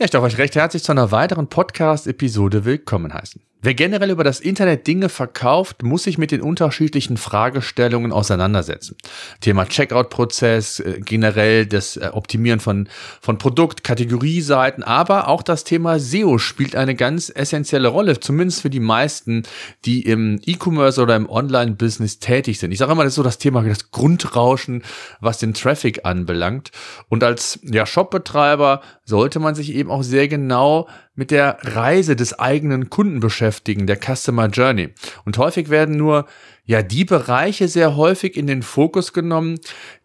Ja, ich darf euch recht herzlich zu einer weiteren Podcast-Episode willkommen heißen. Wer generell über das Internet Dinge verkauft, muss sich mit den unterschiedlichen Fragestellungen auseinandersetzen. Thema Checkout-Prozess, äh, generell das äh, Optimieren von, von Produkt, Kategorieseiten, aber auch das Thema SEO spielt eine ganz essentielle Rolle, zumindest für die meisten, die im E-Commerce oder im Online-Business tätig sind. Ich sage immer, das ist so das Thema, das Grundrauschen, was den Traffic anbelangt. Und als ja, Shopbetreiber sollte man sich eben auch sehr genau mit der Reise des eigenen Kunden beschäftigen, der Customer Journey. Und häufig werden nur ja die Bereiche sehr häufig in den Fokus genommen,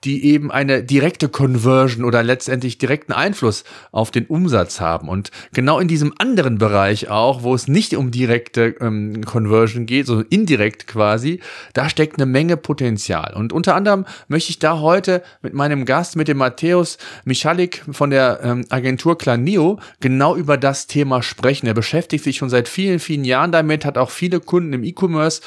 die eben eine direkte Conversion oder letztendlich direkten Einfluss auf den Umsatz haben. Und genau in diesem anderen Bereich auch, wo es nicht um direkte ähm, Conversion geht, sondern indirekt quasi, da steckt eine Menge Potenzial. Und unter anderem möchte ich da heute mit meinem Gast, mit dem Matthäus Michalik von der ähm, Agentur Claneo, genau über das Thema sprechen. Er beschäftigt sich schon seit vielen, vielen Jahren damit, hat auch viele Kunden im E-Commerce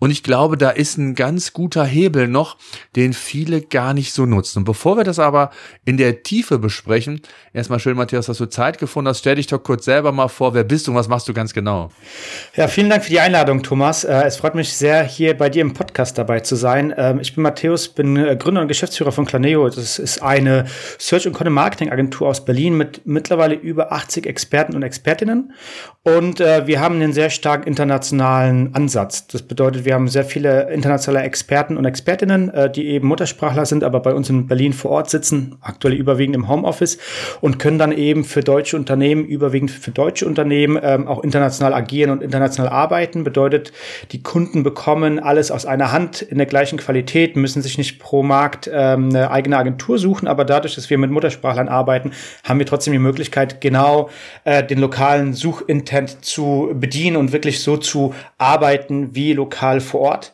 und ich glaube, da ist ein ganz guter Hebel noch, den viele gar nicht so nutzen. Und bevor wir das aber in der Tiefe besprechen, erstmal schön, Matthias, dass du Zeit gefunden hast. Stell dich doch kurz selber mal vor, wer bist du und was machst du ganz genau? Ja, vielen Dank für die Einladung, Thomas. Äh, es freut mich sehr, hier bei dir im Podcast dabei zu sein. Ähm, ich bin Matthäus, bin äh, Gründer und Geschäftsführer von Claneo. Das ist eine Search- und Content Marketing Agentur aus Berlin mit mittlerweile über 80 Experten und Expertinnen. Und äh, wir haben einen sehr stark internationalen Ansatz. Das bedeutet, wir haben sehr viele internationale Experten und Expertinnen, äh, die eben Muttersprachler sind, aber bei uns in Berlin vor Ort sitzen, aktuell überwiegend im Homeoffice und können dann eben für deutsche Unternehmen, überwiegend für deutsche Unternehmen, ähm, auch international agieren und international arbeiten. Bedeutet, die Kunden bekommen alles aus einer Hand in der gleichen Qualität, müssen sich nicht pro Markt ähm, eine eigene Agentur suchen, aber dadurch, dass wir mit Muttersprachlern arbeiten, haben wir trotzdem die Möglichkeit, genau äh, den lokalen Suchintent zu bedienen und wirklich so zu arbeiten wie lokal vor Ort.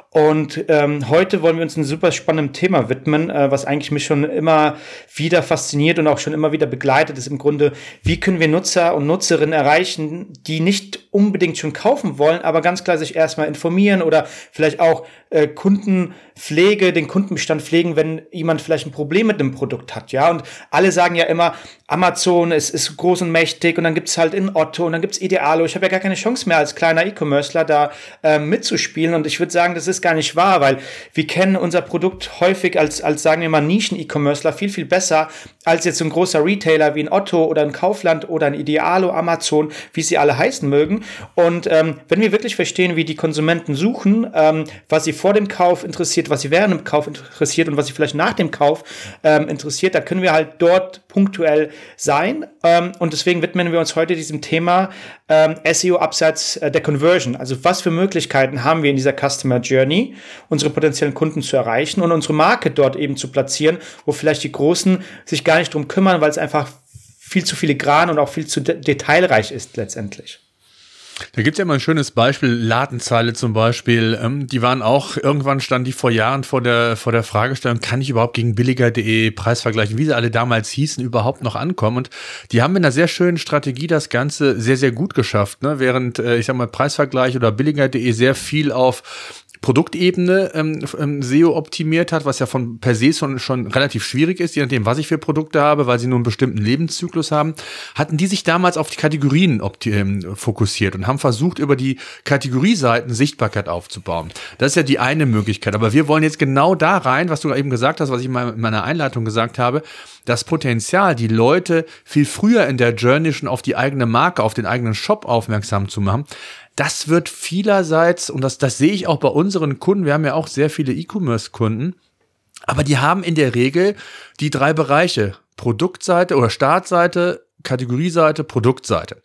Und ähm, heute wollen wir uns ein super spannendes Thema widmen, äh, was eigentlich mich schon immer wieder fasziniert und auch schon immer wieder begleitet, ist im Grunde, wie können wir Nutzer und Nutzerinnen erreichen, die nicht unbedingt schon kaufen wollen, aber ganz klar sich erstmal informieren oder vielleicht auch äh, Kundenpflege, den Kundenbestand pflegen, wenn jemand vielleicht ein Problem mit einem Produkt hat, ja. Und alle sagen ja immer, Amazon ist, ist groß und mächtig und dann gibt's halt in Otto und dann gibt's Idealo. Ich habe ja gar keine Chance mehr als kleiner E-Commercer da äh, mitzuspielen und ich würde sagen, das ist gar nicht wahr, weil wir kennen unser Produkt häufig als, als sagen wir mal, Nischen-E-Commercer viel, viel besser als jetzt so ein großer Retailer wie ein Otto oder ein Kaufland oder ein Idealo, Amazon, wie sie alle heißen mögen. Und ähm, wenn wir wirklich verstehen, wie die Konsumenten suchen, ähm, was sie vor dem Kauf interessiert, was sie während dem Kauf interessiert und was sie vielleicht nach dem Kauf ähm, interessiert, da können wir halt dort punktuell sein. Ähm, und deswegen widmen wir uns heute diesem Thema ähm, SEO abseits äh, der Conversion. Also was für Möglichkeiten haben wir in dieser Customer Journey, unsere potenziellen Kunden zu erreichen und unsere Marke dort eben zu platzieren, wo vielleicht die Großen sich gar nicht drum kümmern, weil es einfach viel zu filigran und auch viel zu de detailreich ist letztendlich. Da gibt's ja immer ein schönes Beispiel, Ladenzeile zum Beispiel. Ähm, die waren auch, irgendwann standen die vor Jahren vor der, vor der Fragestellung, kann ich überhaupt gegen billiger.de Preisvergleichen, wie sie alle damals hießen, überhaupt noch ankommen? Und die haben mit einer sehr schönen Strategie das Ganze sehr, sehr gut geschafft. Ne? Während, äh, ich sag mal, Preisvergleich oder billiger.de sehr viel auf Produktebene ähm, ähm, SEO optimiert hat, was ja von per se schon, schon relativ schwierig ist, je nachdem, was ich für Produkte habe, weil sie nur einen bestimmten Lebenszyklus haben, hatten die sich damals auf die Kategorien ähm, fokussiert und haben versucht, über die Kategorieseiten Sichtbarkeit aufzubauen. Das ist ja die eine Möglichkeit. Aber wir wollen jetzt genau da rein, was du eben gesagt hast, was ich in meiner Einleitung gesagt habe, das Potenzial, die Leute viel früher in der Journey schon auf die eigene Marke, auf den eigenen Shop aufmerksam zu machen, das wird vielerseits, und das, das sehe ich auch bei unseren Kunden, wir haben ja auch sehr viele E-Commerce-Kunden, aber die haben in der Regel die drei Bereiche, Produktseite oder Startseite, Kategorieseite, Produktseite.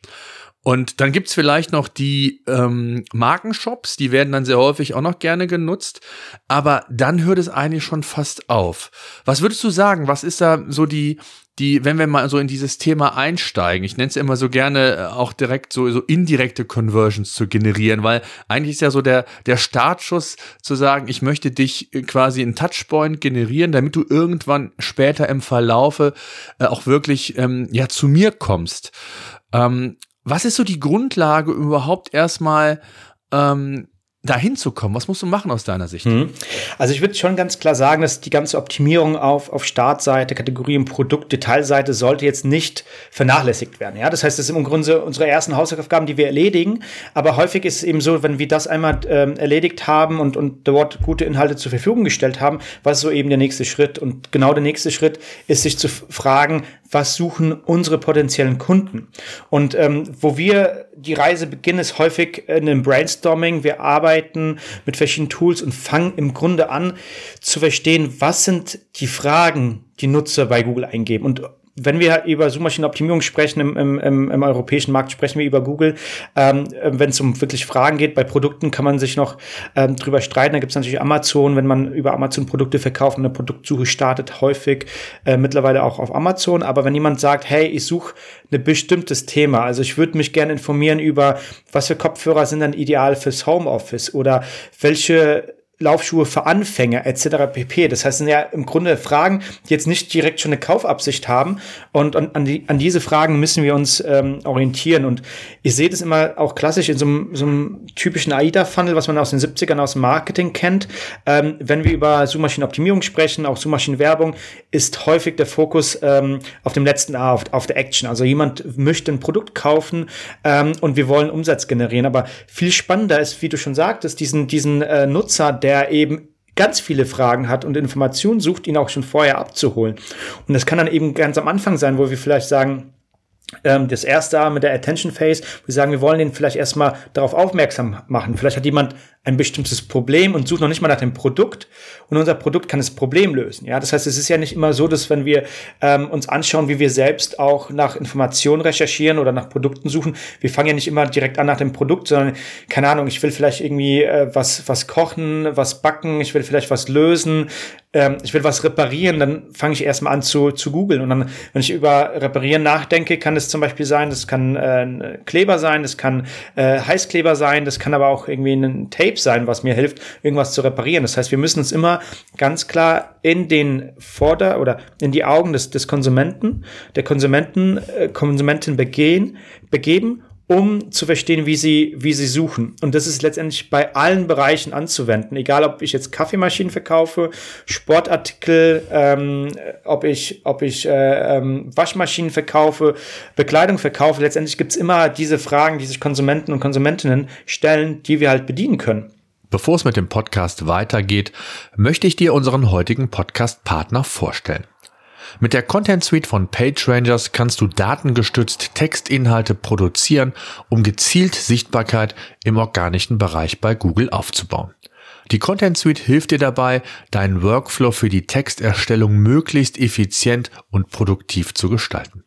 Und dann gibt's vielleicht noch die ähm, Markenshops, die werden dann sehr häufig auch noch gerne genutzt. Aber dann hört es eigentlich schon fast auf. Was würdest du sagen? Was ist da so die, die, wenn wir mal so in dieses Thema einsteigen, ich nenne es immer so gerne äh, auch direkt so, so indirekte Conversions zu generieren, weil eigentlich ist ja so der, der Startschuss zu sagen, ich möchte dich äh, quasi in Touchpoint generieren, damit du irgendwann später im Verlaufe äh, auch wirklich ähm, ja zu mir kommst. Ähm, was ist so die Grundlage überhaupt erstmal ähm, dahin zu kommen? Was musst du machen aus deiner Sicht? Mhm. Also ich würde schon ganz klar sagen, dass die ganze Optimierung auf, auf Startseite, Kategorien, Produkt, Detailseite sollte jetzt nicht vernachlässigt werden. Ja, das heißt, das sind im Grunde unsere ersten Hausaufgaben, die wir erledigen. Aber häufig ist es eben so, wenn wir das einmal ähm, erledigt haben und, und dort gute Inhalte zur Verfügung gestellt haben, was so eben der nächste Schritt? Und genau der nächste Schritt ist, sich zu fragen, was suchen unsere potenziellen Kunden? Und ähm, wo wir die Reise beginnen, ist häufig in einem Brainstorming. Wir arbeiten mit verschiedenen Tools und fangen im Grunde an zu verstehen, was sind die Fragen, die Nutzer bei Google eingeben. Und wenn wir über Suchmaschinenoptimierung sprechen im, im, im, im europäischen Markt, sprechen wir über Google. Ähm, wenn es um wirklich Fragen geht, bei Produkten kann man sich noch ähm, drüber streiten. Da gibt es natürlich Amazon, wenn man über Amazon Produkte verkauft und eine Produktsuche startet, häufig äh, mittlerweile auch auf Amazon. Aber wenn jemand sagt, hey, ich suche ein bestimmtes Thema, also ich würde mich gerne informieren über, was für Kopfhörer sind dann ideal fürs Homeoffice oder welche Laufschuhe für Anfänger etc. pp. Das heißt, sind ja im Grunde Fragen, die jetzt nicht direkt schon eine Kaufabsicht haben. Und an, an, die, an diese Fragen müssen wir uns ähm, orientieren. Und ich sehe das immer auch klassisch in so einem, so einem typischen AIDA-Funnel, was man aus den 70ern aus dem Marketing kennt. Ähm, wenn wir über Suchmaschinenoptimierung sprechen, auch Suchmaschinenwerbung, ist häufig der Fokus ähm, auf dem letzten A, auf, auf der Action. Also jemand möchte ein Produkt kaufen ähm, und wir wollen Umsatz generieren. Aber viel spannender ist, wie du schon sagtest, diesen, diesen äh, Nutzer, der eben ganz viele Fragen hat und Informationen sucht, ihn auch schon vorher abzuholen. Und das kann dann eben ganz am Anfang sein, wo wir vielleicht sagen, ähm, das erste mit der Attention Phase, wir sagen, wir wollen ihn vielleicht erstmal darauf aufmerksam machen. Vielleicht hat jemand ein bestimmtes Problem und sucht noch nicht mal nach dem Produkt und unser Produkt kann das Problem lösen. Ja, das heißt, es ist ja nicht immer so, dass wenn wir ähm, uns anschauen, wie wir selbst auch nach Informationen recherchieren oder nach Produkten suchen, wir fangen ja nicht immer direkt an nach dem Produkt, sondern keine Ahnung, ich will vielleicht irgendwie äh, was was kochen, was backen, ich will vielleicht was lösen, ähm, ich will was reparieren, dann fange ich erstmal an zu zu googeln und dann, wenn ich über reparieren nachdenke, kann es zum Beispiel sein, das kann äh, Kleber sein, das kann äh, Heißkleber sein, das kann aber auch irgendwie ein Tape Tape sein, was mir hilft, irgendwas zu reparieren. Das heißt, wir müssen uns immer ganz klar in den Vorder- oder in die Augen des, des Konsumenten, der Konsumenten, äh, Konsumentin begehen, begeben um zu verstehen, wie sie, wie sie suchen. Und das ist letztendlich bei allen Bereichen anzuwenden. Egal, ob ich jetzt Kaffeemaschinen verkaufe, Sportartikel, ähm, ob ich, ob ich äh, ähm, Waschmaschinen verkaufe, Bekleidung verkaufe. Letztendlich gibt's immer diese Fragen, die sich Konsumenten und Konsumentinnen stellen, die wir halt bedienen können. Bevor es mit dem Podcast weitergeht, möchte ich dir unseren heutigen Podcast-Partner vorstellen. Mit der Content Suite von PageRangers kannst du datengestützt Textinhalte produzieren, um gezielt Sichtbarkeit im organischen Bereich bei Google aufzubauen. Die Content Suite hilft dir dabei, deinen Workflow für die Texterstellung möglichst effizient und produktiv zu gestalten.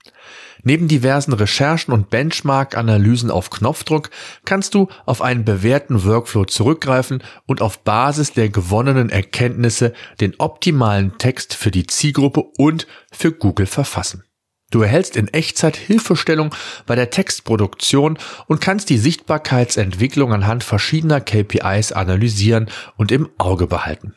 Neben diversen Recherchen und Benchmark-Analysen auf Knopfdruck kannst du auf einen bewährten Workflow zurückgreifen und auf Basis der gewonnenen Erkenntnisse den optimalen Text für die Zielgruppe und für Google verfassen. Du erhältst in Echtzeit Hilfestellung bei der Textproduktion und kannst die Sichtbarkeitsentwicklung anhand verschiedener KPIs analysieren und im Auge behalten.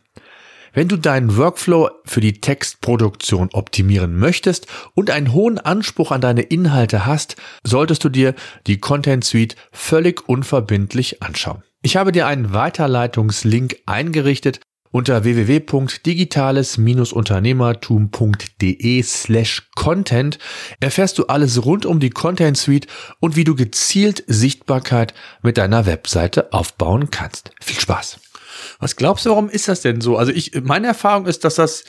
Wenn du deinen Workflow für die Textproduktion optimieren möchtest und einen hohen Anspruch an deine Inhalte hast, solltest du dir die Content Suite völlig unverbindlich anschauen. Ich habe dir einen Weiterleitungslink eingerichtet unter www.digitales-unternehmertum.de slash content erfährst du alles rund um die Content Suite und wie du gezielt Sichtbarkeit mit deiner Webseite aufbauen kannst. Viel Spaß! Was glaubst du, warum ist das denn so? Also ich, meine Erfahrung ist, dass das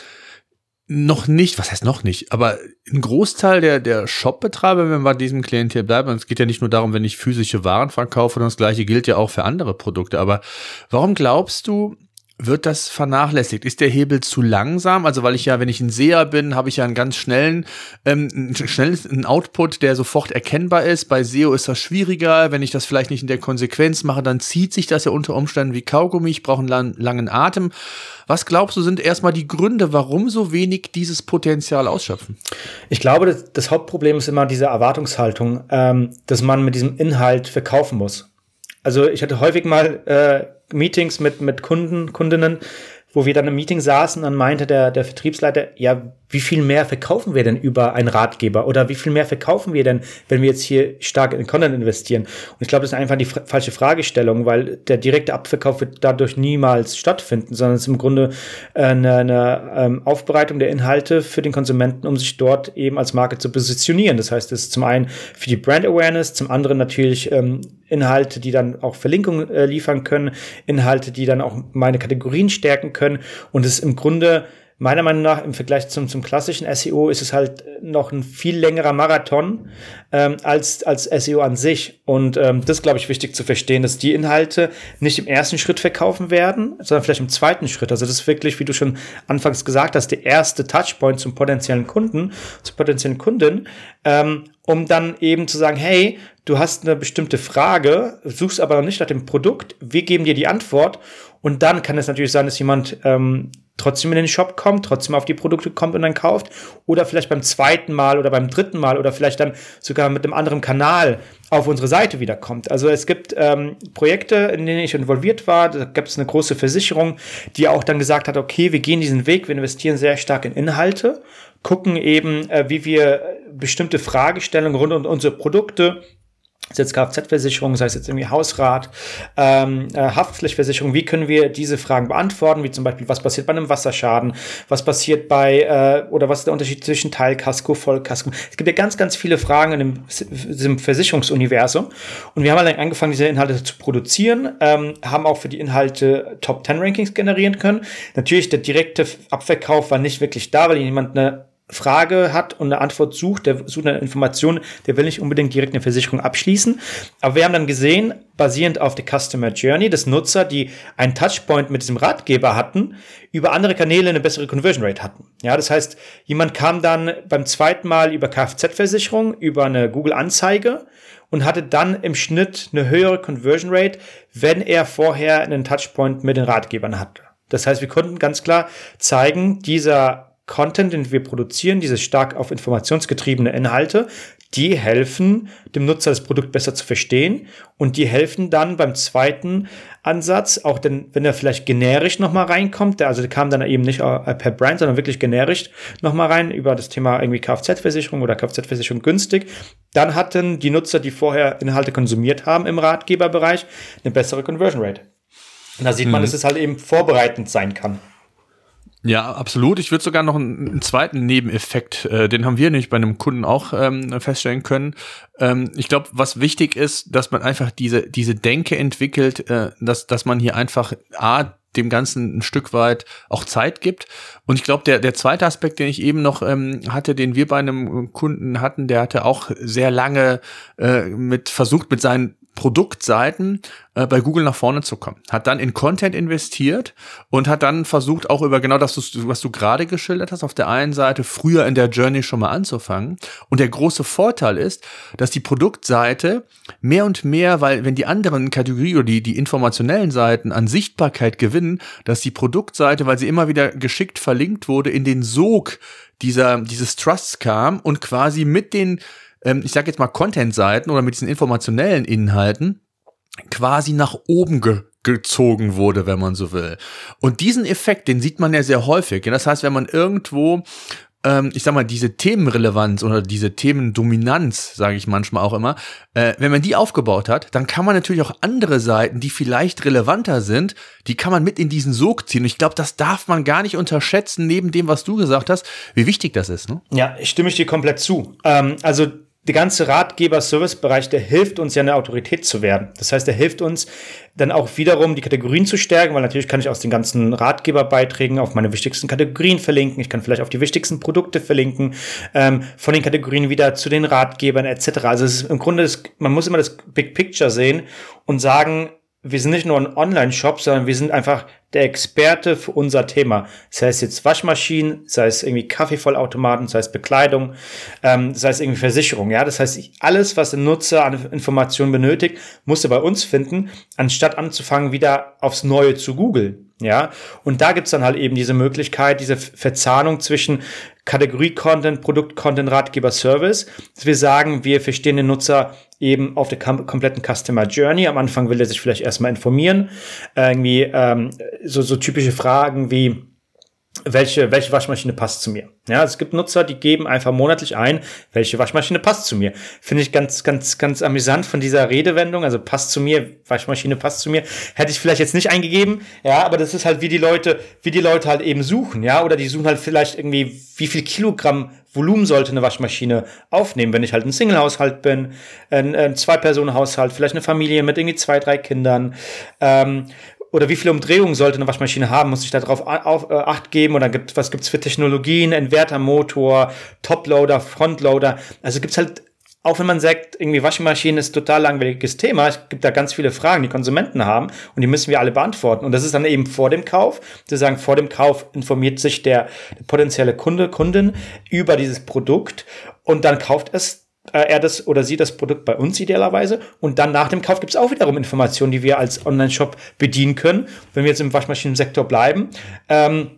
noch nicht, was heißt noch nicht, aber ein Großteil der, der Shop-Betreiber, wenn wir bei diesem Klientel bleiben, und es geht ja nicht nur darum, wenn ich physische Waren verkaufe, das gleiche gilt ja auch für andere Produkte. Aber warum glaubst du, wird das vernachlässigt? Ist der Hebel zu langsam? Also weil ich ja, wenn ich ein Seher bin, habe ich ja einen ganz schnellen, ähm, einen schnellen Output, der sofort erkennbar ist. Bei SEO ist das schwieriger. Wenn ich das vielleicht nicht in der Konsequenz mache, dann zieht sich das ja unter Umständen wie Kaugummi. Ich brauche einen lang, langen Atem. Was glaubst du, sind erstmal die Gründe, warum so wenig dieses Potenzial ausschöpfen? Ich glaube, das, das Hauptproblem ist immer diese Erwartungshaltung, ähm, dass man mit diesem Inhalt verkaufen muss. Also ich hatte häufig mal äh, Meetings mit, mit Kunden, Kundinnen, wo wir dann im Meeting saßen, dann meinte der, der Vertriebsleiter, ja, wie viel mehr verkaufen wir denn über einen Ratgeber oder wie viel mehr verkaufen wir denn, wenn wir jetzt hier stark in Content investieren? Und ich glaube, das ist einfach die falsche Fragestellung, weil der direkte Abverkauf wird dadurch niemals stattfinden, sondern es ist im Grunde eine, eine ähm, Aufbereitung der Inhalte für den Konsumenten, um sich dort eben als Marke zu positionieren. Das heißt, es ist zum einen für die Brand Awareness, zum anderen natürlich ähm, Inhalte, die dann auch Verlinkungen äh, liefern können, Inhalte, die dann auch meine Kategorien stärken können und es ist im Grunde meiner Meinung nach im Vergleich zum, zum klassischen SEO ist es halt noch ein viel längerer Marathon ähm, als, als SEO an sich. Und ähm, das glaube ich wichtig zu verstehen, dass die Inhalte nicht im ersten Schritt verkaufen werden, sondern vielleicht im zweiten Schritt. Also das ist wirklich, wie du schon anfangs gesagt hast, der erste Touchpoint zum potenziellen Kunden, zur potenziellen Kunden, ähm, um dann eben zu sagen, hey, du hast eine bestimmte Frage, suchst aber noch nicht nach dem Produkt, wir geben dir die Antwort und dann kann es natürlich sein, dass jemand ähm, trotzdem in den Shop kommt, trotzdem auf die Produkte kommt und dann kauft. Oder vielleicht beim zweiten Mal oder beim dritten Mal oder vielleicht dann sogar mit einem anderen Kanal auf unsere Seite wiederkommt. Also es gibt ähm, Projekte, in denen ich involviert war. Da gibt es eine große Versicherung, die auch dann gesagt hat, okay, wir gehen diesen Weg, wir investieren sehr stark in Inhalte, gucken eben, äh, wie wir bestimmte Fragestellungen rund um unsere Produkte ist jetzt Kfz-Versicherung, sei es jetzt irgendwie Hausrat, ähm, äh, Haftpflichtversicherung, wie können wir diese Fragen beantworten, wie zum Beispiel, was passiert bei einem Wasserschaden, was passiert bei, äh, oder was ist der Unterschied zwischen Teilkasko, Vollkasko. Es gibt ja ganz, ganz viele Fragen in dem, diesem Versicherungsuniversum und wir haben dann angefangen, diese Inhalte zu produzieren, ähm, haben auch für die Inhalte Top 10 Rankings generieren können. Natürlich, der direkte Abverkauf war nicht wirklich da, weil jemand eine Frage hat und eine Antwort sucht, der sucht eine Information, der will nicht unbedingt direkt eine Versicherung abschließen. Aber wir haben dann gesehen, basierend auf der Customer Journey des Nutzer, die einen Touchpoint mit diesem Ratgeber hatten, über andere Kanäle eine bessere Conversion Rate hatten. Ja, das heißt, jemand kam dann beim zweiten Mal über Kfz-Versicherung, über eine Google-Anzeige und hatte dann im Schnitt eine höhere Conversion Rate, wenn er vorher einen Touchpoint mit den Ratgebern hatte. Das heißt, wir konnten ganz klar zeigen, dieser Content, den wir produzieren, diese stark auf informationsgetriebene Inhalte, die helfen dem Nutzer das Produkt besser zu verstehen und die helfen dann beim zweiten Ansatz, auch denn, wenn er vielleicht generisch nochmal reinkommt, der, also der kam dann eben nicht äh, per Brand, sondern wirklich generisch nochmal rein über das Thema irgendwie Kfz-Versicherung oder Kfz-Versicherung günstig, dann hatten die Nutzer, die vorher Inhalte konsumiert haben im Ratgeberbereich, eine bessere Conversion Rate. Und da sieht man, mhm. dass es halt eben vorbereitend sein kann. Ja, absolut. Ich würde sogar noch einen, zweiten Nebeneffekt, äh, den haben wir nicht bei einem Kunden auch ähm, feststellen können. Ähm, ich glaube, was wichtig ist, dass man einfach diese diese Denke entwickelt, äh, dass dass man hier einfach a dem Ganzen ein Stück weit auch Zeit gibt. Und ich glaube, der, der zweite Aspekt, den ich eben noch ähm, hatte, den wir bei einem Kunden hatten, der hatte auch sehr lange äh, mit versucht, mit seinen Produktseiten äh, bei Google nach vorne zu kommen. Hat dann in Content investiert und hat dann versucht, auch über genau das, was du gerade geschildert hast, auf der einen Seite früher in der Journey schon mal anzufangen. Und der große Vorteil ist, dass die Produktseite mehr und mehr, weil wenn die anderen Kategorien oder die, die informationellen Seiten an Sichtbarkeit gewinnen, dass die Produktseite, weil sie immer wieder geschickt verlinkt wurde, in den Sog dieser, dieses Trusts kam und quasi mit den ähm, ich sage jetzt mal Content-Seiten oder mit diesen informationellen Inhalten quasi nach oben ge gezogen wurde, wenn man so will. Und diesen Effekt, den sieht man ja sehr häufig. Das heißt, wenn man irgendwo ähm, ich sag mal, diese Themenrelevanz oder diese Themendominanz, sage ich manchmal auch immer, äh, wenn man die aufgebaut hat, dann kann man natürlich auch andere Seiten, die vielleicht relevanter sind, die kann man mit in diesen Sog ziehen. Und ich glaube, das darf man gar nicht unterschätzen, neben dem, was du gesagt hast, wie wichtig das ist. Ne? Ja, ich stimme ich dir komplett zu. Ähm, also der ganze Ratgeber-Service-Bereich, der hilft uns ja eine Autorität zu werden. Das heißt, der hilft uns dann auch wiederum die Kategorien zu stärken, weil natürlich kann ich aus den ganzen Ratgeberbeiträgen auf meine wichtigsten Kategorien verlinken. Ich kann vielleicht auf die wichtigsten Produkte verlinken, ähm, von den Kategorien wieder zu den Ratgebern etc. Also es ist im Grunde, das, man muss immer das Big Picture sehen und sagen, wir sind nicht nur ein Online-Shop, sondern wir sind einfach der Experte für unser Thema. Sei es jetzt Waschmaschinen, sei es irgendwie Kaffeevollautomaten, sei es Bekleidung, ähm, sei es irgendwie Versicherung. Ja, das heißt, alles, was ein Nutzer an Informationen benötigt, muss er bei uns finden, anstatt anzufangen, wieder aufs Neue zu googeln. Ja, und da gibt's dann halt eben diese Möglichkeit, diese Verzahnung zwischen Kategorie-Content, Produkt-Content, Ratgeber, Service, dass wir sagen, wir verstehen den Nutzer eben auf der kompletten Customer Journey. Am Anfang will er sich vielleicht erstmal informieren, irgendwie ähm, so, so typische Fragen wie, welche, welche Waschmaschine passt zu mir. Ja, es gibt Nutzer, die geben einfach monatlich ein, welche Waschmaschine passt zu mir. Finde ich ganz, ganz, ganz amüsant von dieser Redewendung. Also passt zu mir, Waschmaschine passt zu mir. Hätte ich vielleicht jetzt nicht eingegeben. Ja, aber das ist halt wie die Leute, wie die Leute halt eben suchen. Ja, oder die suchen halt vielleicht irgendwie, wie viel Kilogramm Volumen sollte eine Waschmaschine aufnehmen, wenn ich halt ein Single-Haushalt bin, ein, ein Zwei-Personen-Haushalt, vielleicht eine Familie mit irgendwie zwei, drei Kindern. Ähm, oder wie viele Umdrehungen sollte eine Waschmaschine haben? Muss ich darauf auf, äh, Acht geben? Oder gibt, was gibt's für Technologien? Invertermotor, Toploader, Frontloader? Also gibt's halt, auch wenn man sagt, irgendwie Waschmaschinen ist total langweiliges Thema, es gibt da ganz viele Fragen, die Konsumenten haben und die müssen wir alle beantworten. Und das ist dann eben vor dem Kauf. zu sagen, vor dem Kauf informiert sich der, der potenzielle Kunde, Kundin über dieses Produkt und dann kauft es äh, er das oder sie das Produkt bei uns idealerweise. Und dann nach dem Kauf gibt es auch wiederum Informationen, die wir als Online-Shop bedienen können, wenn wir jetzt im Waschmaschinensektor bleiben. Ähm,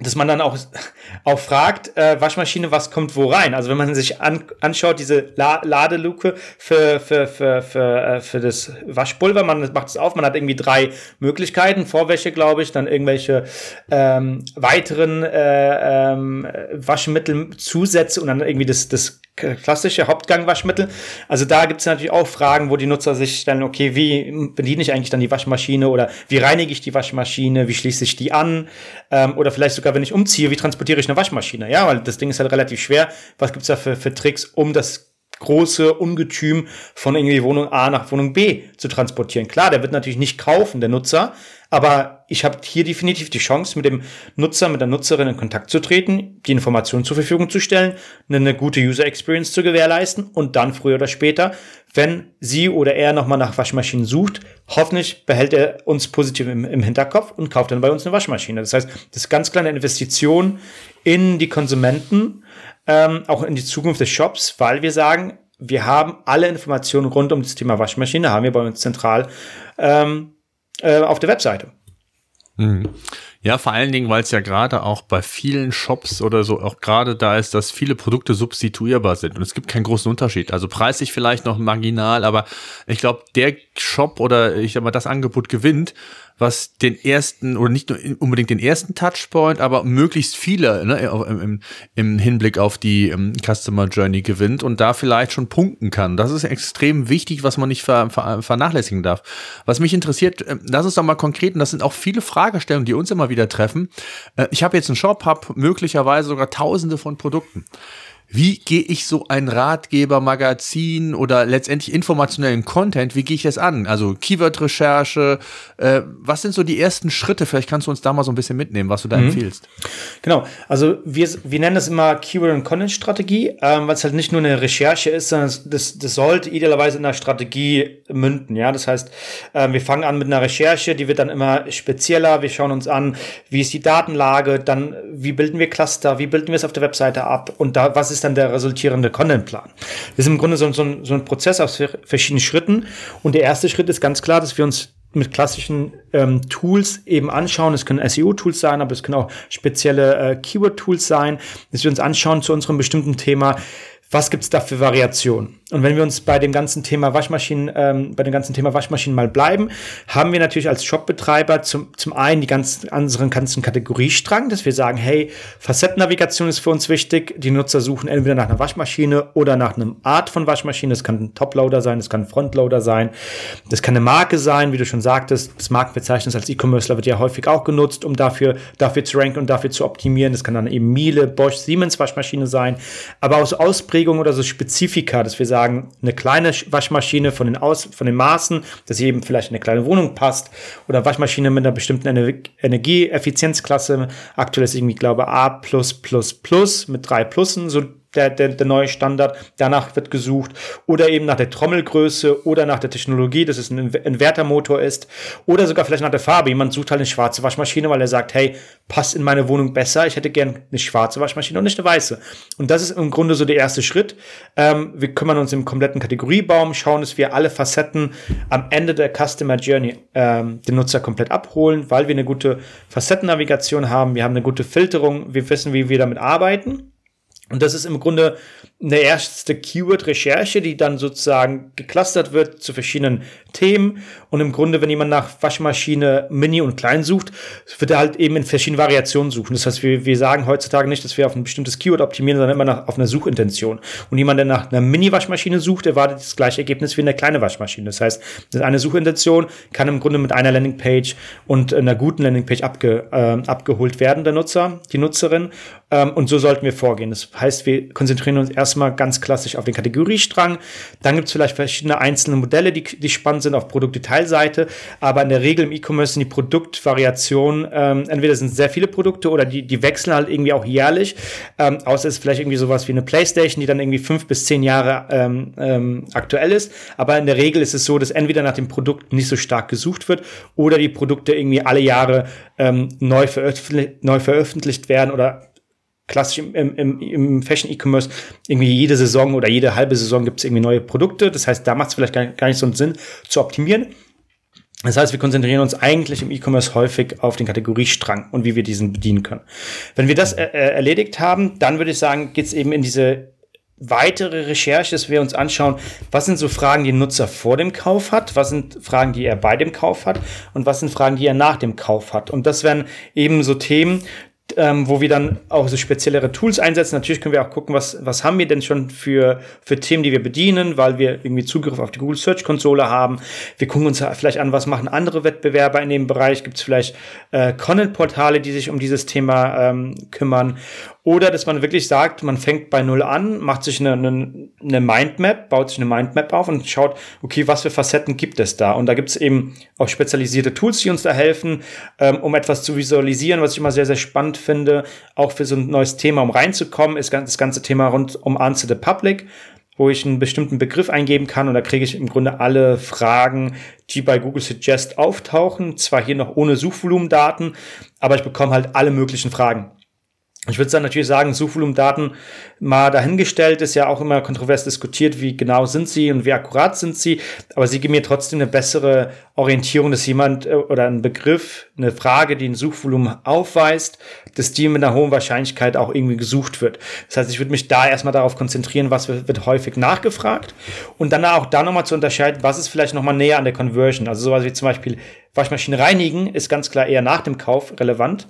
dass man dann auch, auch fragt, äh, Waschmaschine, was kommt wo rein? Also wenn man sich an, anschaut, diese La Ladeluke für, für, für, für, äh, für das Waschpulver, man macht es auf, man hat irgendwie drei Möglichkeiten, Vorwäsche, glaube ich, dann irgendwelche ähm, weiteren äh, ähm, Waschmittelzusätze und dann irgendwie das, das klassische Hauptgangwaschmittel. Also da gibt es natürlich auch Fragen, wo die Nutzer sich stellen, okay, wie bediene ich eigentlich dann die Waschmaschine oder wie reinige ich die Waschmaschine, wie schließe ich die an ähm, oder vielleicht sogar, wenn ich umziehe, wie transportiere ich eine Waschmaschine? Ja, weil das Ding ist halt relativ schwer. Was gibt's da für, für Tricks, um das große Ungetüm von irgendwie Wohnung A nach Wohnung B zu transportieren. Klar, der wird natürlich nicht kaufen, der Nutzer, aber ich habe hier definitiv die Chance, mit dem Nutzer, mit der Nutzerin in Kontakt zu treten, die Informationen zur Verfügung zu stellen, eine gute User Experience zu gewährleisten und dann früher oder später, wenn sie oder er nochmal nach Waschmaschinen sucht, hoffentlich behält er uns positiv im, im Hinterkopf und kauft dann bei uns eine Waschmaschine. Das heißt, das ist ganz kleine Investition in die Konsumenten, ähm, auch in die Zukunft des Shops, weil wir sagen, wir haben alle Informationen rund um das Thema Waschmaschine, haben wir bei uns zentral ähm, äh, auf der Webseite. Mhm. Ja, vor allen Dingen, weil es ja gerade auch bei vielen Shops oder so auch gerade da ist, dass viele Produkte substituierbar sind und es gibt keinen großen Unterschied. Also preislich vielleicht noch marginal, aber ich glaube, der Shop oder ich sag mal, das Angebot gewinnt, was den ersten oder nicht nur unbedingt den ersten Touchpoint, aber möglichst viele ne, im, im, Hinblick auf die um, ähm, Customer Journey gewinnt und da vielleicht schon punkten kann. Das ist extrem wichtig, was man nicht ver, ver, vernachlässigen darf. Was mich interessiert, äh, lass uns doch mal konkret, und das sind auch viele Fragestellungen, die uns immer wieder treffen. Äh, ich habe jetzt einen Shop, habe möglicherweise sogar tausende von Produkten wie gehe ich so ein Ratgeber-Magazin oder letztendlich informationellen Content, wie gehe ich das an? Also Keyword-Recherche, äh, was sind so die ersten Schritte? Vielleicht kannst du uns da mal so ein bisschen mitnehmen, was du da mhm. empfiehlst. Genau, also wir, wir nennen das immer Keyword- und Content-Strategie, ähm, weil es halt nicht nur eine Recherche ist, sondern das, das sollte idealerweise in einer Strategie münden. Ja, das heißt, äh, wir fangen an mit einer Recherche, die wird dann immer spezieller. Wir schauen uns an, wie ist die Datenlage, dann wie bilden wir Cluster, wie bilden wir es auf der Webseite ab und da was ist dann der resultierende Contentplan. Das ist im Grunde so, so, so ein Prozess aus verschiedenen Schritten. Und der erste Schritt ist ganz klar, dass wir uns mit klassischen ähm, Tools eben anschauen. Es können SEO-Tools sein, aber es können auch spezielle äh, Keyword-Tools sein, dass wir uns anschauen zu unserem bestimmten Thema, was gibt es da für Variationen? Und wenn wir uns bei dem ganzen Thema Waschmaschinen, ähm, bei dem ganzen Thema Waschmaschinen mal bleiben, haben wir natürlich als Shopbetreiber zum, zum einen die ganzen unseren ganzen Kategoriestrang, dass wir sagen, hey, Facettennavigation ist für uns wichtig. Die Nutzer suchen entweder nach einer Waschmaschine oder nach einem Art von Waschmaschine. Das kann ein Toploader sein, das kann ein Frontloader sein, das kann eine Marke sein, wie du schon sagtest. Das Markenverzeichnis als E-Commercer wird ja häufig auch genutzt, um dafür, dafür zu ranken und dafür zu optimieren. Das kann dann eben Miele, Bosch, Siemens Waschmaschine sein, aber aus Ausprägungen oder so Spezifika, dass wir sagen, eine kleine Waschmaschine von den, Aus, von den Maßen, dass sie eben vielleicht in eine kleine Wohnung passt oder Waschmaschine mit einer bestimmten Energieeffizienzklasse. Aktuell ist irgendwie, glaube A mit drei Plussen, so der, der, der neue Standard. Danach wird gesucht. Oder eben nach der Trommelgröße oder nach der Technologie, dass es ein Invertermotor ist. Oder sogar vielleicht nach der Farbe. Jemand sucht halt eine schwarze Waschmaschine, weil er sagt, hey, passt in meine Wohnung besser. Ich hätte gern eine schwarze Waschmaschine und nicht eine weiße. Und das ist im Grunde so der erste Schritt. Ähm, wir kümmern uns im kompletten Kategoriebaum, schauen, dass wir alle Facetten am Ende der Customer Journey ähm, den Nutzer komplett abholen, weil wir eine gute Facettennavigation haben. Wir haben eine gute Filterung. Wir wissen, wie wir damit arbeiten. Und das ist im Grunde eine erste Keyword-Recherche, die dann sozusagen geclustert wird zu verschiedenen Themen. Und im Grunde, wenn jemand nach Waschmaschine Mini und Klein sucht, wird er halt eben in verschiedenen Variationen suchen. Das heißt, wir, wir sagen heutzutage nicht, dass wir auf ein bestimmtes Keyword optimieren, sondern immer nach, auf eine Suchintention. Und jemand, der nach einer Mini-Waschmaschine sucht, erwartet das gleiche Ergebnis wie eine kleine Waschmaschine. Das heißt, eine Suchintention kann im Grunde mit einer Landingpage und einer guten Landingpage abge, äh, abgeholt werden, der Nutzer, die Nutzerin. Ähm, und so sollten wir vorgehen. Das heißt, wir konzentrieren uns erstmal ganz klassisch auf den Kategoriestrang. Dann gibt es vielleicht verschiedene einzelne Modelle, die, die spannend sind auf Produktdetailseite. Aber in der Regel im E-Commerce sind die Produktvariationen, ähm, entweder sind es sehr viele Produkte oder die, die wechseln halt irgendwie auch jährlich. Ähm, außer es ist vielleicht irgendwie sowas wie eine Playstation, die dann irgendwie fünf bis zehn Jahre ähm, ähm, aktuell ist. Aber in der Regel ist es so, dass entweder nach dem Produkt nicht so stark gesucht wird oder die Produkte irgendwie alle Jahre ähm, neu, veröffentlicht, neu veröffentlicht werden oder klassisch im, im, im Fashion-E-Commerce irgendwie jede Saison oder jede halbe Saison gibt es irgendwie neue Produkte. Das heißt, da macht es vielleicht gar, gar nicht so einen Sinn zu optimieren. Das heißt, wir konzentrieren uns eigentlich im E-Commerce häufig auf den Kategoriestrang und wie wir diesen bedienen können. Wenn wir das äh, äh erledigt haben, dann würde ich sagen, geht es eben in diese weitere Recherche, dass wir uns anschauen, was sind so Fragen, die ein Nutzer vor dem Kauf hat, was sind Fragen, die er bei dem Kauf hat und was sind Fragen, die er nach dem Kauf hat. Und das wären eben so Themen, ähm, wo wir dann auch so speziellere Tools einsetzen. Natürlich können wir auch gucken, was, was haben wir denn schon für, für Themen, die wir bedienen, weil wir irgendwie Zugriff auf die Google Search Konsole haben. Wir gucken uns vielleicht an, was machen andere Wettbewerber in dem Bereich. Gibt es vielleicht äh, Content-Portale, die sich um dieses Thema ähm, kümmern. Oder dass man wirklich sagt, man fängt bei Null an, macht sich eine, eine, eine Mindmap, baut sich eine Mindmap auf und schaut, okay, was für Facetten gibt es da? Und da gibt es eben auch spezialisierte Tools, die uns da helfen, ähm, um etwas zu visualisieren, was ich immer sehr, sehr spannend finde, auch für so ein neues Thema, um reinzukommen, ist das ganze Thema rund um Answer the Public wo ich einen bestimmten Begriff eingeben kann und da kriege ich im Grunde alle Fragen, die bei Google Suggest auftauchen. Zwar hier noch ohne Suchvolumendaten, aber ich bekomme halt alle möglichen Fragen. Ich würde dann natürlich sagen, Suchvolumendaten mal dahingestellt ist ja auch immer kontrovers diskutiert, wie genau sind sie und wie akkurat sind sie. Aber sie geben mir trotzdem eine bessere Orientierung, dass jemand äh, oder ein Begriff, eine Frage, die ein Suchvolumen aufweist, dass die mit einer hohen Wahrscheinlichkeit auch irgendwie gesucht wird. Das heißt, ich würde mich da erstmal darauf konzentrieren, was wird häufig nachgefragt und dann auch da nochmal zu unterscheiden, was ist vielleicht nochmal näher an der Conversion. Also sowas wie zum Beispiel Waschmaschine reinigen ist ganz klar eher nach dem Kauf relevant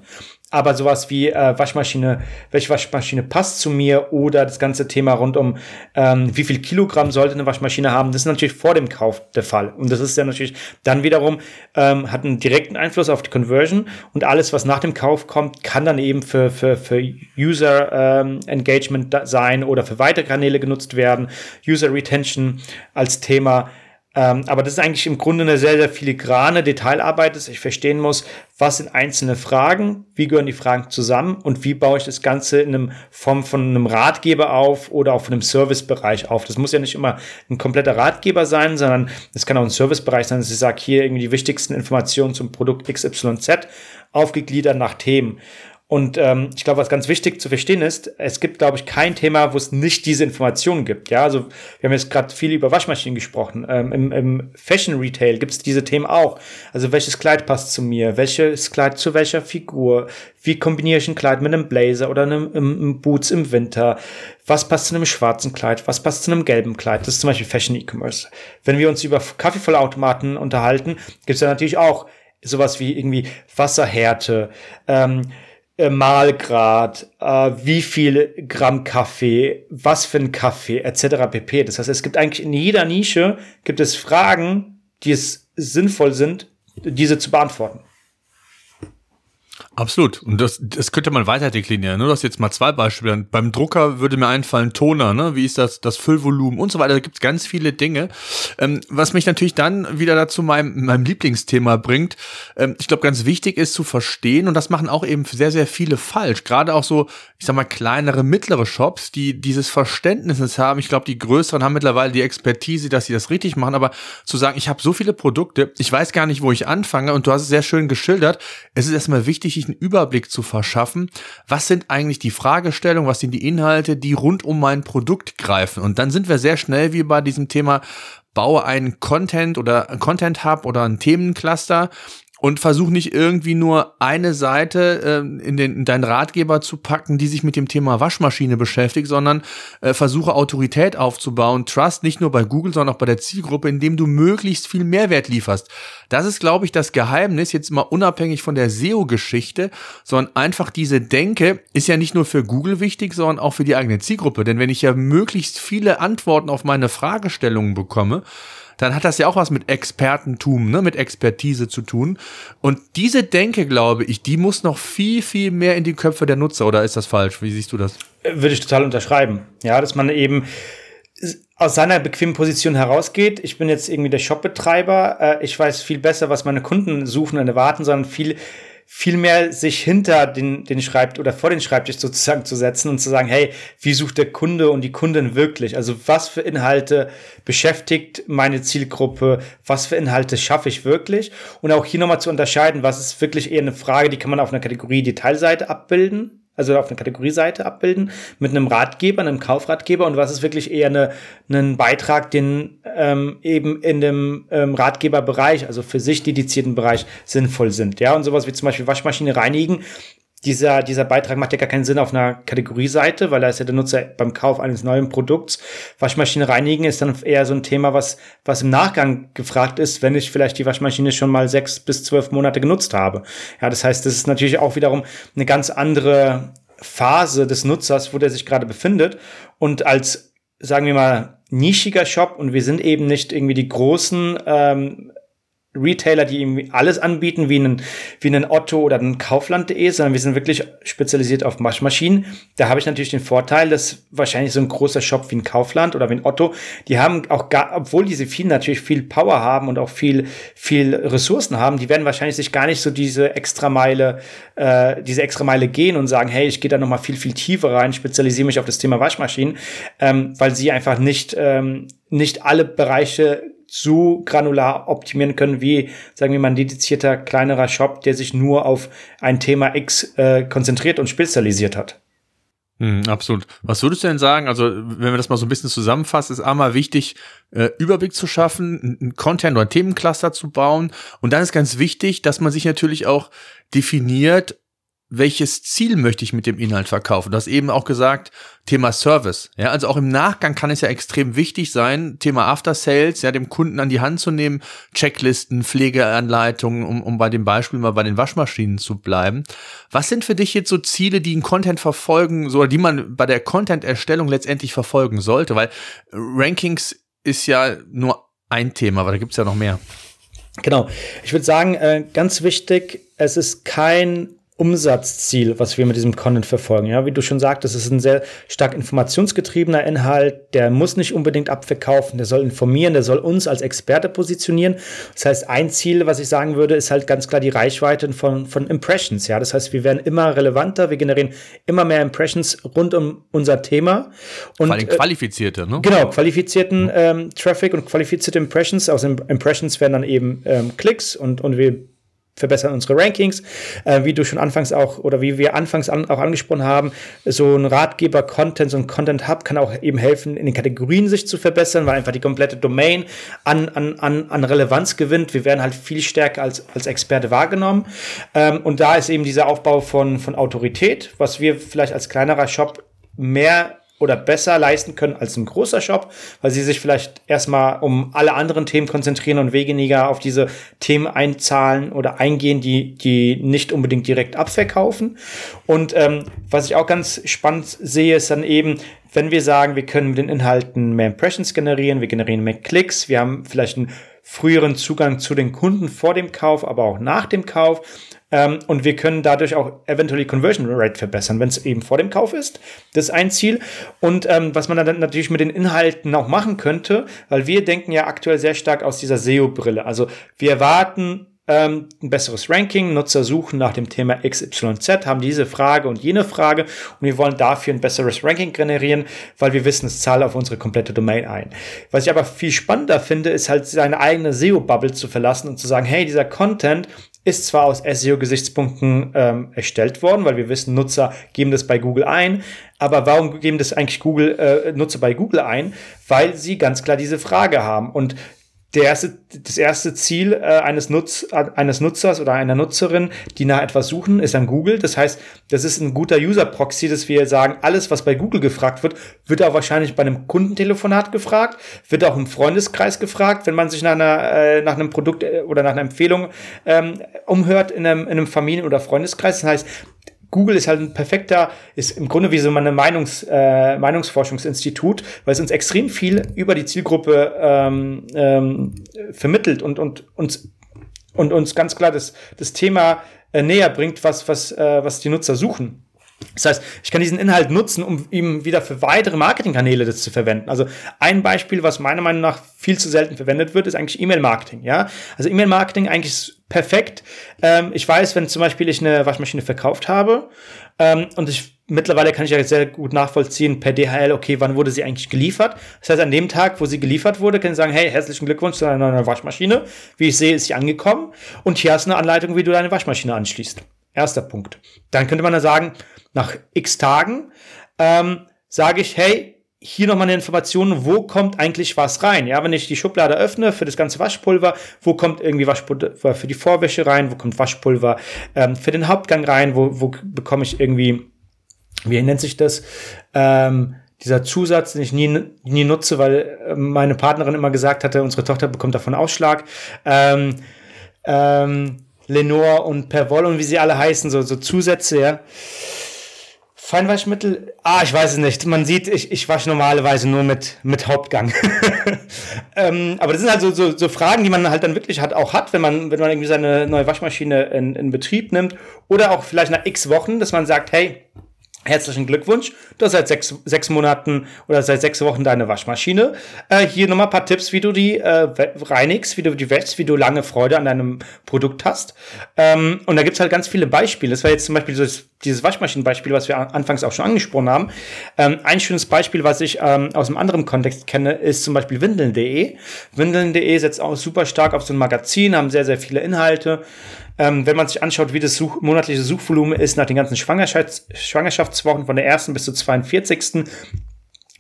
aber sowas wie äh, Waschmaschine, welche Waschmaschine passt zu mir oder das ganze Thema rund um ähm, wie viel Kilogramm sollte eine Waschmaschine haben, das ist natürlich vor dem Kauf der Fall. Und das ist ja natürlich dann wiederum, ähm, hat einen direkten Einfluss auf die Conversion und alles, was nach dem Kauf kommt, kann dann eben für, für, für User ähm, Engagement sein oder für weitere Kanäle genutzt werden, User Retention als Thema. Ähm, aber das ist eigentlich im Grunde eine sehr, sehr filigrane Detailarbeit, dass ich verstehen muss, was sind einzelne Fragen, wie gehören die Fragen zusammen und wie baue ich das Ganze in einem Form von einem Ratgeber auf oder auch von einem Servicebereich auf. Das muss ja nicht immer ein kompletter Ratgeber sein, sondern es kann auch ein Servicebereich sein, dass ich sage, hier irgendwie die wichtigsten Informationen zum Produkt XYZ aufgegliedert nach Themen. Und ähm, ich glaube, was ganz wichtig zu verstehen ist, es gibt, glaube ich, kein Thema, wo es nicht diese Informationen gibt. Ja, also wir haben jetzt gerade viel über Waschmaschinen gesprochen. Ähm, im, Im Fashion Retail gibt es diese Themen auch. Also welches Kleid passt zu mir? Welches Kleid zu welcher Figur? Wie kombiniere ich ein Kleid mit einem Blazer oder einem, einem Boots im Winter? Was passt zu einem schwarzen Kleid? Was passt zu einem gelben Kleid? Das ist zum Beispiel Fashion E-Commerce. Wenn wir uns über Kaffeevollautomaten unterhalten, gibt es ja natürlich auch sowas wie irgendwie Wasserhärte. Ähm, äh, Mahlgrad, äh, wie viel Gramm Kaffee, was für ein Kaffee, etc. pp. Das heißt, es gibt eigentlich in jeder Nische gibt es Fragen, die es sinnvoll sind, diese zu beantworten. Absolut. Und das, das könnte man weiter deklinieren. Ne? Du hast jetzt mal zwei Beispiele. Beim Drucker würde mir einfallen Toner, ne? wie ist das, das Füllvolumen und so weiter. Da gibt es ganz viele Dinge. Ähm, was mich natürlich dann wieder dazu meinem, meinem Lieblingsthema bringt. Ähm, ich glaube, ganz wichtig ist zu verstehen, und das machen auch eben sehr, sehr viele falsch. Gerade auch so, ich sag mal, kleinere, mittlere Shops, die dieses Verständnis haben. Ich glaube, die größeren haben mittlerweile die Expertise, dass sie das richtig machen. Aber zu sagen, ich habe so viele Produkte, ich weiß gar nicht, wo ich anfange, und du hast es sehr schön geschildert. Es ist erstmal wichtig, einen Überblick zu verschaffen, was sind eigentlich die Fragestellungen, was sind die Inhalte, die rund um mein Produkt greifen. Und dann sind wir sehr schnell wie bei diesem Thema, baue einen Content oder Content Hub oder ein Themencluster und versuch nicht irgendwie nur eine Seite äh, in, den, in deinen Ratgeber zu packen, die sich mit dem Thema Waschmaschine beschäftigt, sondern äh, versuche Autorität aufzubauen, Trust nicht nur bei Google, sondern auch bei der Zielgruppe, indem du möglichst viel Mehrwert lieferst. Das ist, glaube ich, das Geheimnis, jetzt mal unabhängig von der SEO-Geschichte, sondern einfach diese Denke ist ja nicht nur für Google wichtig, sondern auch für die eigene Zielgruppe. Denn wenn ich ja möglichst viele Antworten auf meine Fragestellungen bekomme, dann hat das ja auch was mit Expertentum, ne, mit Expertise zu tun. Und diese Denke, glaube ich, die muss noch viel, viel mehr in die Köpfe der Nutzer, oder ist das falsch? Wie siehst du das? Würde ich total unterschreiben. Ja, dass man eben aus seiner bequemen Position herausgeht. Ich bin jetzt irgendwie der Shopbetreiber. Äh, ich weiß viel besser, was meine Kunden suchen und erwarten, sondern viel vielmehr sich hinter den, den Schreibt oder vor den Schreibtisch sozusagen zu setzen und zu sagen, hey, wie sucht der Kunde und die Kundin wirklich? Also was für Inhalte beschäftigt meine Zielgruppe? Was für Inhalte schaffe ich wirklich? Und auch hier nochmal zu unterscheiden, was ist wirklich eher eine Frage, die kann man auf einer Kategorie Detailseite abbilden also auf einer Kategorieseite abbilden, mit einem Ratgeber, einem Kaufratgeber und was ist wirklich eher eine, einen Beitrag, den ähm, eben in dem ähm, Ratgeberbereich, also für sich dedizierten Bereich sinnvoll sind. Ja, und sowas wie zum Beispiel Waschmaschine reinigen, dieser, dieser Beitrag macht ja gar keinen Sinn auf einer Kategorieseite, weil da ist ja der Nutzer beim Kauf eines neuen Produkts. Waschmaschine reinigen ist dann eher so ein Thema, was, was im Nachgang gefragt ist, wenn ich vielleicht die Waschmaschine schon mal sechs bis zwölf Monate genutzt habe. Ja, das heißt, das ist natürlich auch wiederum eine ganz andere Phase des Nutzers, wo der sich gerade befindet. Und als, sagen wir mal, nischiger Shop und wir sind eben nicht irgendwie die großen ähm, Retailer, die irgendwie alles anbieten, wie einen, wie einen Otto oder einen Kaufland.de, sondern wir sind wirklich spezialisiert auf Waschmaschinen. Da habe ich natürlich den Vorteil, dass wahrscheinlich so ein großer Shop wie ein Kaufland oder wie ein Otto, die haben auch gar, obwohl diese vielen natürlich viel Power haben und auch viel, viel Ressourcen haben, die werden wahrscheinlich sich gar nicht so diese extra Meile, äh, diese extra Meile gehen und sagen, hey, ich gehe da nochmal viel, viel tiefer rein, spezialisiere mich auf das Thema Waschmaschinen, ähm, weil sie einfach nicht, ähm, nicht alle Bereiche so granular optimieren können wie, sagen wir mal, ein dedizierter kleinerer Shop, der sich nur auf ein Thema X äh, konzentriert und spezialisiert hat. Hm, absolut. Was würdest du denn sagen? Also, wenn wir das mal so ein bisschen zusammenfassen, ist einmal wichtig, äh, Überblick zu schaffen, ein Content- oder Themencluster zu bauen. Und dann ist ganz wichtig, dass man sich natürlich auch definiert, welches Ziel möchte ich mit dem Inhalt verkaufen? Du hast eben auch gesagt, Thema Service. Ja, also auch im Nachgang kann es ja extrem wichtig sein, Thema After Sales, ja, dem Kunden an die Hand zu nehmen, Checklisten, Pflegeanleitungen, um, um bei dem Beispiel mal bei den Waschmaschinen zu bleiben. Was sind für dich jetzt so Ziele, die ein Content verfolgen, so, oder die man bei der Content-Erstellung letztendlich verfolgen sollte? Weil Rankings ist ja nur ein Thema, aber da gibt's ja noch mehr. Genau. Ich würde sagen, äh, ganz wichtig, es ist kein Umsatzziel, was wir mit diesem Content verfolgen. Ja, wie du schon sagtest, es ist ein sehr stark informationsgetriebener Inhalt. Der muss nicht unbedingt abverkaufen. Der soll informieren. Der soll uns als Experte positionieren. Das heißt, ein Ziel, was ich sagen würde, ist halt ganz klar die Reichweite von, von Impressions. Ja, das heißt, wir werden immer relevanter. Wir generieren immer mehr Impressions rund um unser Thema. Und, Vor allem äh, qualifizierte, ne? Genau, qualifizierten ähm, Traffic und qualifizierte Impressions. Aus Impressions werden dann eben ähm, Klicks und, und wir verbessern unsere Rankings. Äh, wie du schon anfangs auch oder wie wir anfangs an, auch angesprochen haben, so ein Ratgeber Content, so ein Content Hub kann auch eben helfen, in den Kategorien sich zu verbessern, weil einfach die komplette Domain an, an, an, an Relevanz gewinnt. Wir werden halt viel stärker als, als Experte wahrgenommen. Ähm, und da ist eben dieser Aufbau von, von Autorität, was wir vielleicht als kleinerer Shop mehr oder besser leisten können als ein großer Shop, weil sie sich vielleicht erstmal um alle anderen Themen konzentrieren und weniger auf diese Themen einzahlen oder eingehen, die, die nicht unbedingt direkt abverkaufen. Und ähm, was ich auch ganz spannend sehe, ist dann eben, wenn wir sagen, wir können mit den Inhalten mehr Impressions generieren, wir generieren mehr Klicks, wir haben vielleicht ein früheren Zugang zu den Kunden vor dem Kauf, aber auch nach dem Kauf. Ähm, und wir können dadurch auch eventuell die Conversion Rate verbessern, wenn es eben vor dem Kauf ist. Das ist ein Ziel. Und ähm, was man dann natürlich mit den Inhalten auch machen könnte, weil wir denken ja aktuell sehr stark aus dieser SEO-Brille. Also wir erwarten ähm, ein besseres Ranking. Nutzer suchen nach dem Thema XYZ, haben diese Frage und jene Frage und wir wollen dafür ein besseres Ranking generieren, weil wir wissen, es zahlt auf unsere komplette Domain ein. Was ich aber viel spannender finde, ist halt seine eigene SEO-Bubble zu verlassen und zu sagen, hey, dieser Content ist zwar aus SEO-Gesichtspunkten ähm, erstellt worden, weil wir wissen, Nutzer geben das bei Google ein, aber warum geben das eigentlich Google äh, Nutzer bei Google ein? Weil sie ganz klar diese Frage haben und der erste, das erste Ziel äh, eines, Nutz, eines Nutzers oder einer Nutzerin, die nach etwas suchen, ist an Google. Das heißt, das ist ein guter User-Proxy, dass wir sagen, alles, was bei Google gefragt wird, wird auch wahrscheinlich bei einem Kundentelefonat gefragt, wird auch im Freundeskreis gefragt, wenn man sich nach, einer, äh, nach einem Produkt äh, oder nach einer Empfehlung ähm, umhört in einem, in einem Familien- oder Freundeskreis. Das heißt, Google ist halt ein perfekter, ist im Grunde wie so ein Meinungs, äh, Meinungsforschungsinstitut, weil es uns extrem viel über die Zielgruppe ähm, ähm, vermittelt und, und uns und uns ganz klar das, das Thema äh, näher bringt, was, was, äh, was die Nutzer suchen. Das heißt, ich kann diesen Inhalt nutzen, um ihm wieder für weitere Marketingkanäle das zu verwenden. Also ein Beispiel, was meiner Meinung nach viel zu selten verwendet wird, ist eigentlich E-Mail-Marketing. Ja, also E-Mail-Marketing eigentlich ist perfekt. Ähm, ich weiß, wenn zum Beispiel ich eine Waschmaschine verkauft habe ähm, und ich mittlerweile kann ich ja sehr gut nachvollziehen per DHL, okay, wann wurde sie eigentlich geliefert? Das heißt, an dem Tag, wo sie geliefert wurde, kann ich sagen, hey, herzlichen Glückwunsch zu deiner neuen Waschmaschine. Wie ich sehe, ist sie angekommen und hier hast du eine Anleitung, wie du deine Waschmaschine anschließt. Erster Punkt. Dann könnte man da sagen, nach x Tagen ähm, sage ich, hey, hier nochmal eine Information, wo kommt eigentlich was rein? Ja, wenn ich die Schublade öffne für das ganze Waschpulver, wo kommt irgendwie Waschpulver für die Vorwäsche rein, wo kommt Waschpulver ähm, für den Hauptgang rein, wo, wo bekomme ich irgendwie, wie nennt sich das? Ähm, dieser Zusatz, den ich nie, nie nutze, weil äh, meine Partnerin immer gesagt hatte, unsere Tochter bekommt davon Ausschlag. Ähm, ähm, Lenore und Perwoll und wie sie alle heißen, so, so Zusätze, ja. Feinwaschmittel, ah, ich weiß es nicht. Man sieht, ich, ich wasche normalerweise nur mit, mit Hauptgang. ähm, aber das sind halt so, so, so Fragen, die man halt dann wirklich hat, auch hat, wenn man, wenn man irgendwie seine neue Waschmaschine in, in Betrieb nimmt. Oder auch vielleicht nach x Wochen, dass man sagt, hey, Herzlichen Glückwunsch. Du hast seit sechs, sechs Monaten oder seit sechs Wochen deine Waschmaschine. Äh, hier nochmal ein paar Tipps, wie du die äh, reinigst, wie du die wäschst, wie du lange Freude an deinem Produkt hast. Ähm, und da gibt's halt ganz viele Beispiele. Das war jetzt zum Beispiel so dieses Waschmaschinenbeispiel, was wir anfangs auch schon angesprochen haben. Ähm, ein schönes Beispiel, was ich ähm, aus einem anderen Kontext kenne, ist zum Beispiel Windeln.de. Windeln.de setzt auch super stark auf so ein Magazin, haben sehr, sehr viele Inhalte. Ähm, wenn man sich anschaut, wie das Such monatliche Suchvolumen ist nach den ganzen Schwangerschafts Schwangerschaftswochen von der ersten bis zur 42.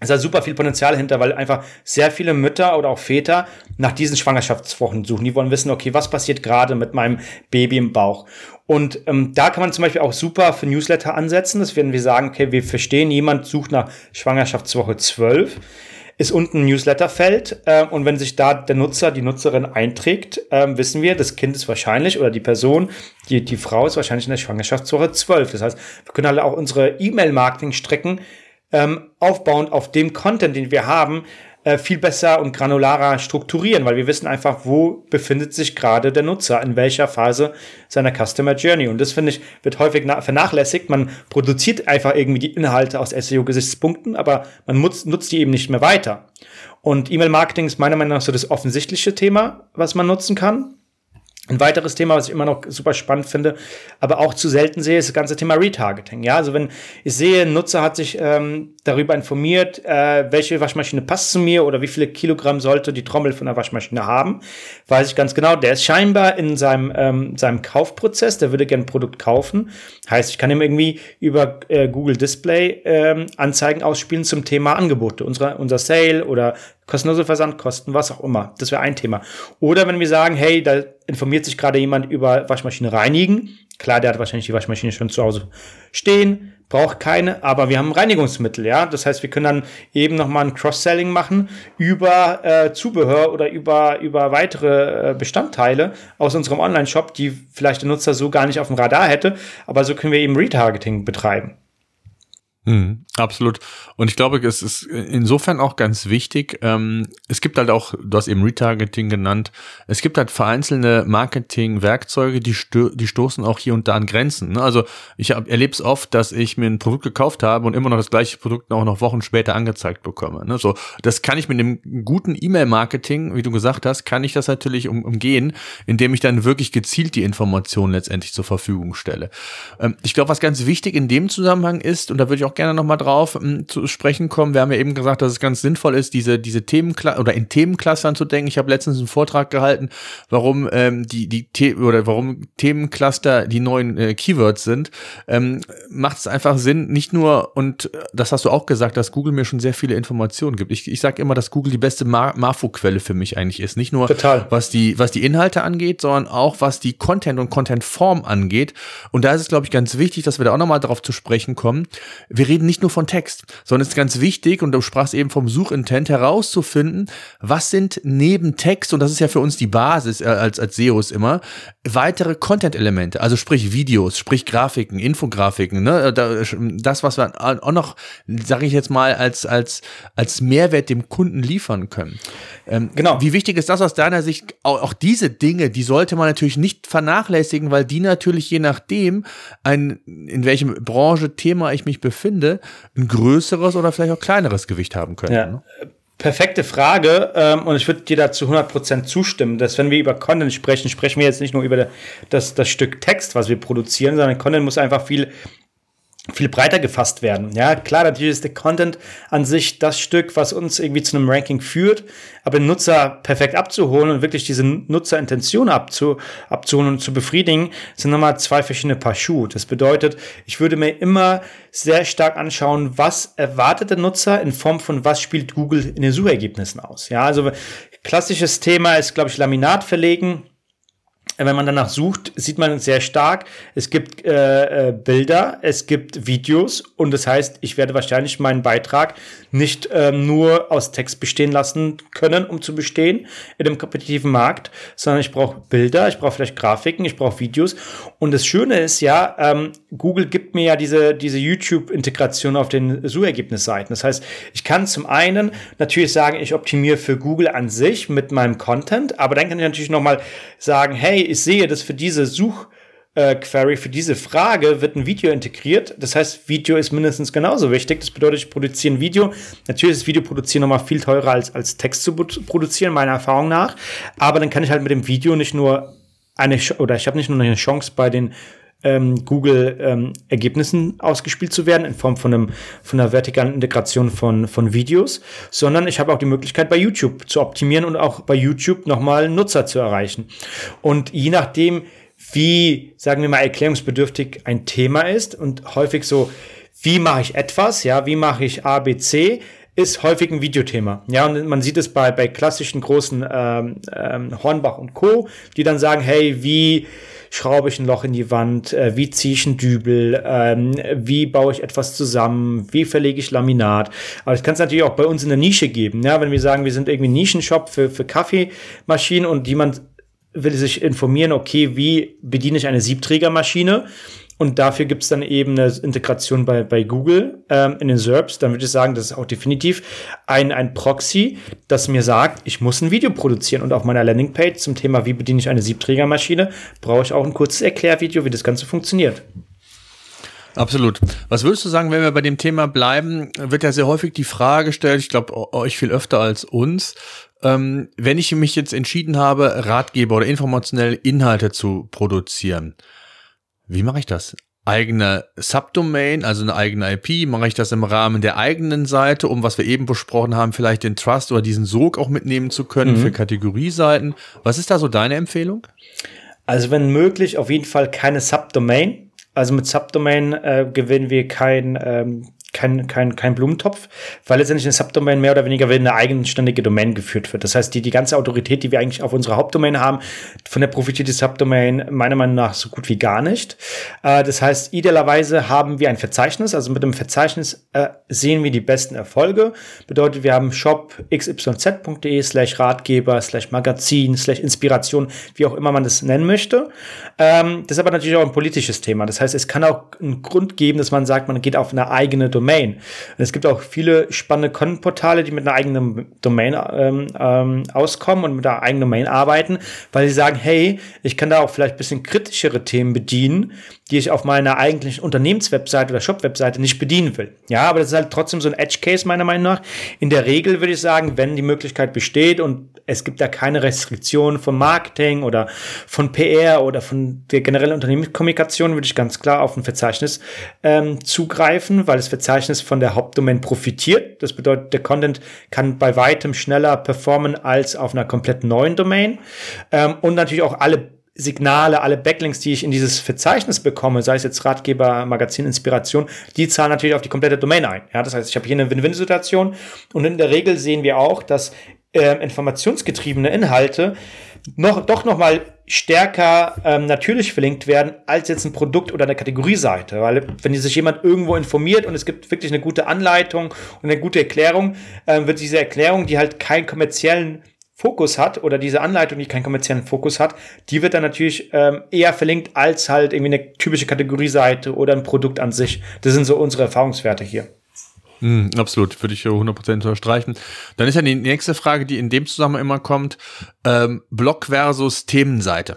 ist da super viel Potenzial hinter, weil einfach sehr viele Mütter oder auch Väter nach diesen Schwangerschaftswochen suchen. Die wollen wissen, okay, was passiert gerade mit meinem Baby im Bauch? Und ähm, da kann man zum Beispiel auch super für Newsletter ansetzen. Das werden wir sagen, okay, wir verstehen, jemand sucht nach Schwangerschaftswoche 12 ist unten ein Newsletterfeld äh, und wenn sich da der Nutzer, die Nutzerin einträgt, äh, wissen wir, das Kind ist wahrscheinlich oder die Person, die, die Frau ist wahrscheinlich in der Schwangerschaftswoche 12. Das heißt, wir können alle auch unsere E-Mail-Marketing-Strecken ähm, aufbauend auf dem Content, den wir haben, äh, viel besser und granularer strukturieren, weil wir wissen einfach, wo befindet sich gerade der Nutzer, in welcher Phase seiner Customer Journey. Und das finde ich, wird häufig vernachlässigt. Man produziert einfach irgendwie die Inhalte aus SEO-Gesichtspunkten, aber man nutzt, nutzt die eben nicht mehr weiter. Und E-Mail-Marketing ist meiner Meinung nach so das offensichtliche Thema, was man nutzen kann. Ein weiteres Thema, was ich immer noch super spannend finde, aber auch zu selten sehe, ist das ganze Thema Retargeting. Ja, also wenn ich sehe, ein Nutzer hat sich ähm, darüber informiert, äh, welche Waschmaschine passt zu mir oder wie viele Kilogramm sollte die Trommel von der Waschmaschine haben, weiß ich ganz genau. Der ist scheinbar in seinem ähm, seinem Kaufprozess, der würde gerne ein Produkt kaufen. Heißt, ich kann ihm irgendwie über äh, Google Display ähm, Anzeigen ausspielen zum Thema Angebote, unser unser Sale oder kostenlose Versandkosten, was auch immer. Das wäre ein Thema. Oder wenn wir sagen, hey, da informiert sich gerade jemand über Waschmaschine reinigen. Klar, der hat wahrscheinlich die Waschmaschine schon zu Hause stehen, braucht keine, aber wir haben Reinigungsmittel, ja. Das heißt, wir können dann eben nochmal ein Cross-Selling machen über äh, Zubehör oder über, über weitere äh, Bestandteile aus unserem Online-Shop, die vielleicht der Nutzer so gar nicht auf dem Radar hätte, aber so können wir eben Retargeting betreiben. Mhm, absolut. Und ich glaube, es ist insofern auch ganz wichtig. Ähm, es gibt halt auch, du hast eben Retargeting genannt, es gibt halt vereinzelte Marketing-Werkzeuge, die, die stoßen auch hier und da an Grenzen. Ne? Also ich erlebe es oft, dass ich mir ein Produkt gekauft habe und immer noch das gleiche Produkt auch noch Wochen später angezeigt bekomme. Ne? So, das kann ich mit einem guten E-Mail-Marketing, wie du gesagt hast, kann ich das natürlich um, umgehen, indem ich dann wirklich gezielt die Informationen letztendlich zur Verfügung stelle. Ähm, ich glaube, was ganz wichtig in dem Zusammenhang ist, und da würde ich auch auch gerne nochmal drauf um, zu sprechen kommen. Wir haben ja eben gesagt, dass es ganz sinnvoll ist, diese, diese Themen oder in Themenclustern zu denken. Ich habe letztens einen Vortrag gehalten, warum ähm, die, die The oder warum Themencluster die neuen äh, Keywords sind. Ähm, Macht es einfach Sinn, nicht nur, und das hast du auch gesagt, dass Google mir schon sehr viele Informationen gibt. Ich, ich sage immer, dass Google die beste Marfo-Quelle für mich eigentlich ist. Nicht nur, Total. was die, was die Inhalte angeht, sondern auch, was die Content und Content-Form angeht. Und da ist es, glaube ich, ganz wichtig, dass wir da auch nochmal darauf zu sprechen kommen. Wir wir reden nicht nur von Text, sondern es ist ganz wichtig, und du sprachst eben vom Suchintent, herauszufinden, was sind neben Text, und das ist ja für uns die Basis äh, als, als SEOs immer, weitere Content-Elemente, also sprich Videos, sprich Grafiken, Infografiken, ne? das, was wir auch noch, sage ich jetzt mal, als, als, als Mehrwert dem Kunden liefern können. Ähm, genau. Wie wichtig ist das aus deiner Sicht? Auch, auch diese Dinge, die sollte man natürlich nicht vernachlässigen, weil die natürlich je nachdem, ein, in welchem Branche, Thema ich mich befinde, ein größeres oder vielleicht auch kleineres Gewicht haben können. Ja. Ne? Perfekte Frage ähm, und ich würde dir dazu 100% zustimmen, dass wenn wir über Content sprechen, sprechen wir jetzt nicht nur über das, das Stück Text, was wir produzieren, sondern Content muss einfach viel viel breiter gefasst werden. Ja, klar, natürlich ist der Content an sich das Stück, was uns irgendwie zu einem Ranking führt, aber den Nutzer perfekt abzuholen und wirklich diese Nutzerintention abzu, abzuholen und zu befriedigen, sind nochmal zwei verschiedene Paar Schuhe. Das bedeutet, ich würde mir immer sehr stark anschauen, was erwartet der Nutzer in Form von was spielt Google in den Suchergebnissen aus. Ja, also klassisches Thema ist, glaube ich, Laminat verlegen wenn man danach sucht, sieht man sehr stark, es gibt äh, äh, Bilder, es gibt Videos und das heißt, ich werde wahrscheinlich meinen Beitrag nicht ähm, nur aus Text bestehen lassen können, um zu bestehen in dem kompetitiven Markt, sondern ich brauche Bilder, ich brauche vielleicht Grafiken, ich brauche Videos. Und das Schöne ist ja, ähm, Google gibt mir ja diese, diese YouTube-Integration auf den Suchergebnisseiten. Das heißt, ich kann zum einen natürlich sagen, ich optimiere für Google an sich mit meinem Content, aber dann kann ich natürlich nochmal sagen, hey, ich sehe, dass für diese Suchquery, für diese Frage wird ein Video integriert. Das heißt, Video ist mindestens genauso wichtig. Das bedeutet, ich produziere ein Video. Natürlich ist Video produzieren nochmal viel teurer als, als Text zu produzieren, meiner Erfahrung nach. Aber dann kann ich halt mit dem Video nicht nur eine, oder ich habe nicht nur eine Chance bei den ähm, Google ähm, ausgespielt zu werden in Form von einem von einer vertikalen Integration von von Videos, sondern ich habe auch die Möglichkeit bei YouTube zu optimieren und auch bei YouTube nochmal Nutzer zu erreichen. Und je nachdem, wie sagen wir mal erklärungsbedürftig ein Thema ist und häufig so, wie mache ich etwas, ja, wie mache ich A, B, C, ist häufig ein Videothema. Ja, und man sieht es bei, bei klassischen großen ähm, ähm, Hornbach und Co., die dann sagen, hey, wie schraube ich ein Loch in die Wand, äh, wie ziehe ich einen Dübel, ähm, wie baue ich etwas zusammen, wie verlege ich Laminat. Aber das kann es natürlich auch bei uns in der Nische geben. Ja, wenn wir sagen, wir sind irgendwie Nischenshop für, für Kaffeemaschinen und jemand will sich informieren, okay, wie bediene ich eine Siebträgermaschine? Und dafür gibt es dann eben eine Integration bei, bei Google ähm, in den SERPs. Dann würde ich sagen, das ist auch definitiv ein, ein Proxy, das mir sagt, ich muss ein Video produzieren. Und auf meiner Landingpage zum Thema, wie bediene ich eine Siebträgermaschine, brauche ich auch ein kurzes Erklärvideo, wie das Ganze funktioniert. Absolut. Was würdest du sagen, wenn wir bei dem Thema bleiben, wird ja sehr häufig die Frage gestellt, ich glaube euch viel öfter als uns, ähm, wenn ich mich jetzt entschieden habe, Ratgeber oder informationelle Inhalte zu produzieren, wie mache ich das? Eigene Subdomain, also eine eigene IP, mache ich das im Rahmen der eigenen Seite, um was wir eben besprochen haben, vielleicht den Trust oder diesen Sog auch mitnehmen zu können mhm. für Kategorieseiten. Was ist da so deine Empfehlung? Also wenn möglich, auf jeden Fall keine Subdomain. Also mit Subdomain äh, gewinnen wir kein ähm, kein, kein, kein Blumentopf, weil letztendlich eine Subdomain mehr oder weniger wie eine eigenständige Domain geführt wird. Das heißt, die, die ganze Autorität, die wir eigentlich auf unserer Hauptdomain haben, von der profitiert die Subdomain meiner Meinung nach so gut wie gar nicht. Äh, das heißt, idealerweise haben wir ein Verzeichnis, also mit dem Verzeichnis äh, sehen wir die besten Erfolge. Bedeutet, wir haben shop xyz.de slash Ratgeber, slash Magazin, slash Inspiration, wie auch immer man das nennen möchte. Ähm, das ist aber natürlich auch ein politisches Thema. Das heißt, es kann auch einen Grund geben, dass man sagt, man geht auf eine eigene Domain Domain. Und es gibt auch viele spannende Content-Portale, die mit einer eigenen Domain ähm, ähm, auskommen und mit einer eigenen Domain arbeiten, weil sie sagen, hey, ich kann da auch vielleicht bisschen kritischere Themen bedienen, die ich auf meiner eigentlichen Unternehmenswebseite oder Shop-Webseite nicht bedienen will. Ja, aber das ist halt trotzdem so ein Edge-Case meiner Meinung nach. In der Regel würde ich sagen, wenn die Möglichkeit besteht und es gibt da keine Restriktionen von Marketing oder von PR oder von der generellen Unternehmenskommunikation, würde ich ganz klar auf ein Verzeichnis ähm, zugreifen, weil das Verzeichnis von der Hauptdomain profitiert. Das bedeutet, der Content kann bei weitem schneller performen als auf einer komplett neuen Domain. Ähm, und natürlich auch alle Signale, alle Backlinks, die ich in dieses Verzeichnis bekomme, sei es jetzt Ratgeber, Magazin, Inspiration, die zahlen natürlich auf die komplette Domain ein. Ja, das heißt, ich habe hier eine Win-Win-Situation und in der Regel sehen wir auch, dass äh, informationsgetriebene Inhalte noch, doch noch mal stärker ähm, natürlich verlinkt werden als jetzt ein Produkt oder eine Kategorieseite. Weil wenn sich jemand irgendwo informiert und es gibt wirklich eine gute Anleitung und eine gute Erklärung, äh, wird diese Erklärung, die halt keinen kommerziellen Fokus hat oder diese Anleitung, die keinen kommerziellen Fokus hat, die wird dann natürlich ähm, eher verlinkt als halt irgendwie eine typische Kategorieseite oder ein Produkt an sich. Das sind so unsere Erfahrungswerte hier. Mm, absolut, würde ich 100% unterstreichen. Dann ist ja die nächste Frage, die in dem Zusammenhang immer kommt, ähm, Blog versus Themenseite.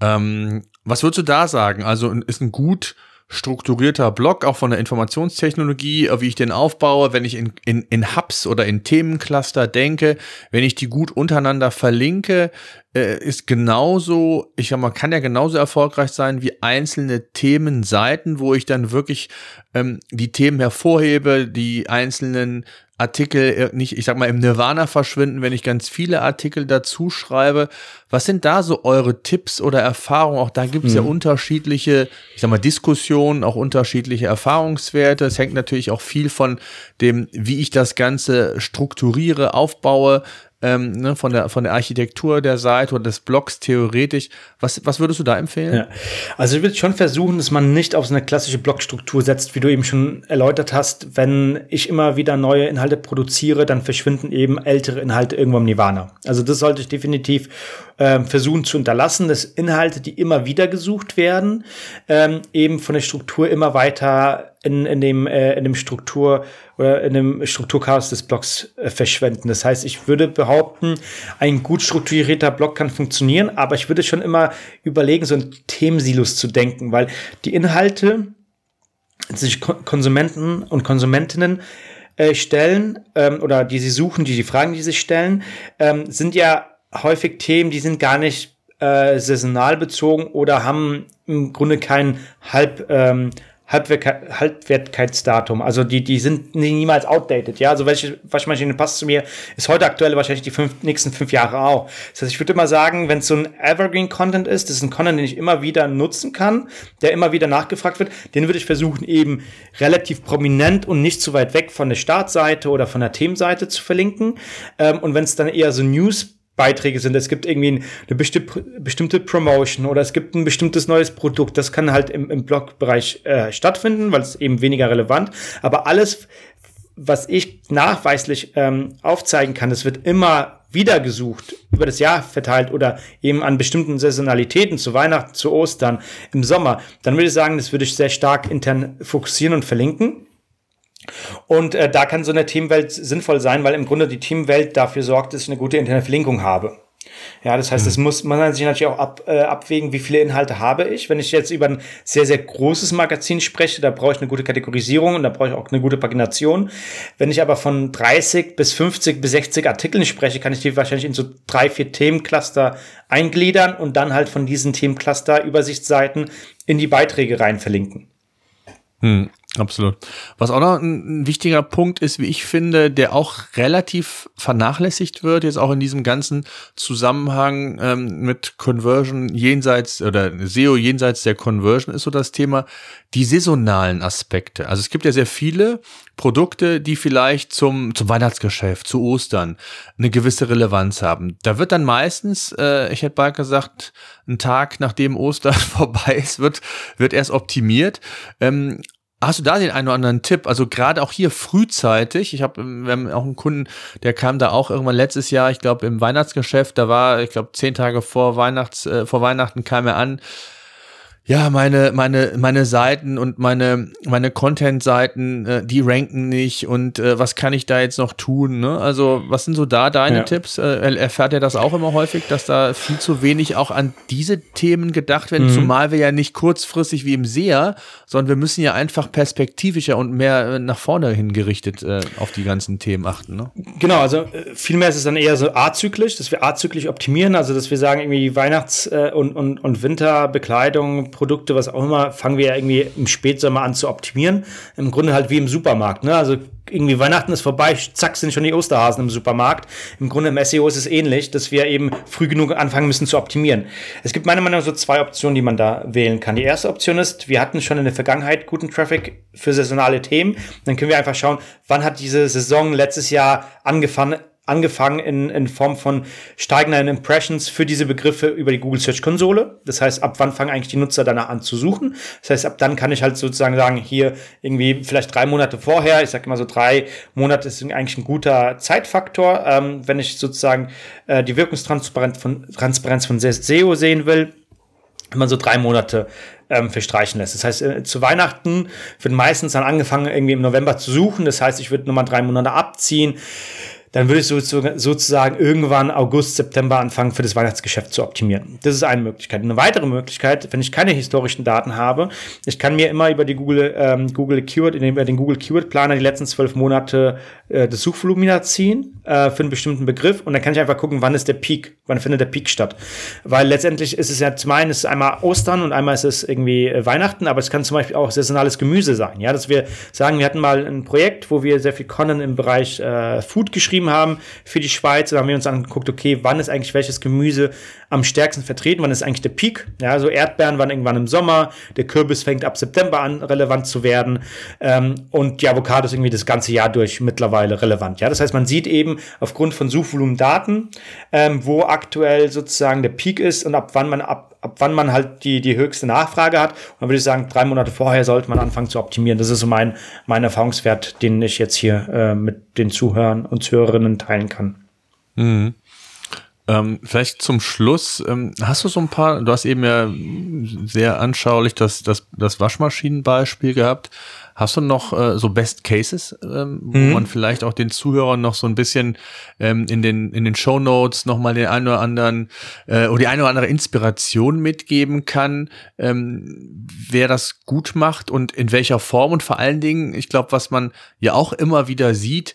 Ähm, was würdest du da sagen? Also ist ein gut strukturierter Blog, auch von der Informationstechnologie, äh, wie ich den aufbaue, wenn ich in, in, in Hubs oder in Themencluster denke, wenn ich die gut untereinander verlinke, äh, ist genauso, ich sag mal, kann ja genauso erfolgreich sein wie einzelne Themenseiten, wo ich dann wirklich ähm, die Themen hervorhebe, die einzelnen Artikel äh, nicht, ich sag mal, im Nirvana verschwinden, wenn ich ganz viele Artikel dazu schreibe. Was sind da so eure Tipps oder Erfahrungen? Auch da gibt es mhm. ja unterschiedliche, ich sag mal, Diskussionen, auch unterschiedliche Erfahrungswerte. Es hängt natürlich auch viel von dem, wie ich das Ganze strukturiere, aufbaue, ähm, ne, von, der, von der Architektur der Seite oder des Blogs theoretisch. Was, was würdest du da empfehlen? Ja. Also ich würde schon versuchen, dass man nicht auf so eine klassische Blogstruktur setzt, wie du eben schon erläutert hast. Wenn ich immer wieder neue Inhalte produziere, dann verschwinden eben ältere Inhalte irgendwo im Nirvana. Also das sollte ich definitiv ähm, versuchen zu unterlassen, dass Inhalte, die immer wieder gesucht werden, ähm, eben von der Struktur immer weiter in, in, dem, äh, in dem Struktur oder in dem Strukturchaos des Blogs äh, verschwenden. Das heißt, ich würde behaupten, ein gut strukturierter Blog kann funktionieren, aber ich würde schon immer überlegen, so ein Themensilos zu denken, weil die Inhalte, die sich Konsumenten und Konsumentinnen äh, stellen ähm, oder die sie suchen, die die Fragen, die sie stellen, ähm, sind ja häufig Themen, die sind gar nicht äh, saisonal bezogen oder haben im Grunde kein halb ähm, Halbwertkeitsdatum. Also die, die sind niemals outdated. Ja, also welche Waschmaschine passt zu mir, ist heute aktuell wahrscheinlich die fünf, nächsten fünf Jahre auch. Das heißt, ich würde immer sagen, wenn es so ein Evergreen-Content ist, das ist ein Content, den ich immer wieder nutzen kann, der immer wieder nachgefragt wird, den würde ich versuchen, eben relativ prominent und nicht zu weit weg von der Startseite oder von der Themenseite zu verlinken. Ähm, und wenn es dann eher so News Beiträge sind. Es gibt irgendwie eine besti bestimmte Promotion oder es gibt ein bestimmtes neues Produkt. Das kann halt im, im Blogbereich äh, stattfinden, weil es eben weniger relevant. Aber alles, was ich nachweislich ähm, aufzeigen kann, das wird immer wieder gesucht, über das Jahr verteilt oder eben an bestimmten Saisonalitäten, zu Weihnachten, zu Ostern, im Sommer, dann würde ich sagen, das würde ich sehr stark intern fokussieren und verlinken. Und äh, da kann so eine Teamwelt sinnvoll sein, weil im Grunde die Teamwelt dafür sorgt, dass ich eine gute interne Verlinkung habe. Ja, das heißt, es mhm. muss man sich natürlich auch ab, äh, abwägen, wie viele Inhalte habe ich. Wenn ich jetzt über ein sehr, sehr großes Magazin spreche, da brauche ich eine gute Kategorisierung und da brauche ich auch eine gute Pagination. Wenn ich aber von 30 bis 50 bis 60 Artikeln spreche, kann ich die wahrscheinlich in so drei, vier Themencluster eingliedern und dann halt von diesen Themencluster Übersichtsseiten in die Beiträge rein verlinken. Hm. Absolut. Was auch noch ein, wichtiger Punkt ist, wie ich finde, der auch relativ vernachlässigt wird, jetzt auch in diesem ganzen Zusammenhang ähm, mit Conversion jenseits oder SEO jenseits der Conversion, ist so das Thema die saisonalen Aspekte. Also es gibt ja sehr viele Produkte, die vielleicht zum, zum Weihnachtsgeschäft, zu Ostern eine gewisse Relevanz haben. Da wird dann meistens, äh, ich hätte bald gesagt, ein Tag nachdem Ostern vorbei ist, wird, wird erst optimiert. Ähm, Hast du da den einen oder anderen Tipp? Also gerade auch hier frühzeitig. Ich habe, wir haben auch einen Kunden, der kam da auch irgendwann letztes Jahr, ich glaube im Weihnachtsgeschäft. Da war, ich glaube zehn Tage vor Weihnachts, äh, vor Weihnachten kam er an ja, meine, meine, meine Seiten und meine, meine Content-Seiten, äh, die ranken nicht und äh, was kann ich da jetzt noch tun? Ne? Also, was sind so da deine ja. Tipps? Äh, erfährt ihr das auch immer häufig, dass da viel zu wenig auch an diese Themen gedacht werden, mhm. zumal wir ja nicht kurzfristig wie im SEA, sondern wir müssen ja einfach perspektivischer und mehr äh, nach vorne hingerichtet äh, auf die ganzen Themen achten. Ne? Genau, also äh, vielmehr ist es dann eher so azyklisch, dass wir azyklisch optimieren, also dass wir sagen, irgendwie Weihnachts- äh, und, und, und Winterbekleidung, Produkte, was auch immer, fangen wir ja irgendwie im Spätsommer an zu optimieren. Im Grunde halt wie im Supermarkt. Ne? Also irgendwie Weihnachten ist vorbei, zack, sind schon die Osterhasen im Supermarkt. Im Grunde im SEO ist es ähnlich, dass wir eben früh genug anfangen müssen zu optimieren. Es gibt meiner Meinung nach so zwei Optionen, die man da wählen kann. Die erste Option ist, wir hatten schon in der Vergangenheit guten Traffic für saisonale Themen. Dann können wir einfach schauen, wann hat diese Saison letztes Jahr angefangen, angefangen in, in Form von steigenden Impressions für diese Begriffe über die Google Search Konsole. Das heißt, ab wann fangen eigentlich die Nutzer danach an zu suchen? Das heißt, ab dann kann ich halt sozusagen sagen, hier irgendwie vielleicht drei Monate vorher, ich sage immer so drei Monate ist eigentlich ein guter Zeitfaktor, ähm, wenn ich sozusagen äh, die Wirkungstransparenz von, Transparenz von SEO sehen will wenn man so drei Monate ähm, verstreichen lässt. Das heißt, äh, zu Weihnachten wird meistens dann angefangen, irgendwie im November zu suchen. Das heißt, ich würde nochmal drei Monate abziehen dann würde ich sozusagen irgendwann August, September anfangen, für das Weihnachtsgeschäft zu optimieren. Das ist eine Möglichkeit. Eine weitere Möglichkeit, wenn ich keine historischen Daten habe, ich kann mir immer über die Google, ähm, Google Keyword, über den Google Keyword Planer die letzten zwölf Monate äh, das Suchvolumina ziehen äh, für einen bestimmten Begriff und dann kann ich einfach gucken, wann ist der Peak, wann findet der Peak statt. Weil letztendlich ist es ja zum einen ist es einmal Ostern und einmal ist es irgendwie äh, Weihnachten, aber es kann zum Beispiel auch saisonales Gemüse sein. Ja, dass wir sagen, wir hatten mal ein Projekt, wo wir sehr viel Connen im Bereich äh, Food geschrieben geschrieben haben für die Schweiz. Da haben wir uns angeguckt, okay, wann ist eigentlich welches Gemüse am stärksten vertreten, wann ist eigentlich der Peak. Ja, also Erdbeeren waren irgendwann im Sommer, der Kürbis fängt ab September an, relevant zu werden. Ähm, und die Avocado ist irgendwie das ganze Jahr durch mittlerweile relevant. Ja, das heißt, man sieht eben aufgrund von Suchvolumendaten, ähm, wo aktuell sozusagen der Peak ist und ab wann man ab, ab wann man halt die, die höchste Nachfrage hat. Und dann würde ich sagen, drei Monate vorher sollte man anfangen zu optimieren. Das ist so mein, mein Erfahrungswert, den ich jetzt hier äh, mit den Zuhörern und Zuhörerinnen teilen kann. Mhm. Ähm, vielleicht zum Schluss, ähm, hast du so ein paar, du hast eben ja sehr anschaulich das, das, das Waschmaschinenbeispiel gehabt. Hast du noch äh, so Best Cases, ähm, mhm. wo man vielleicht auch den Zuhörern noch so ein bisschen ähm, in den in den Show Notes noch mal den einen oder anderen äh, oder die eine oder andere Inspiration mitgeben kann, ähm, wer das gut macht und in welcher Form und vor allen Dingen, ich glaube, was man ja auch immer wieder sieht,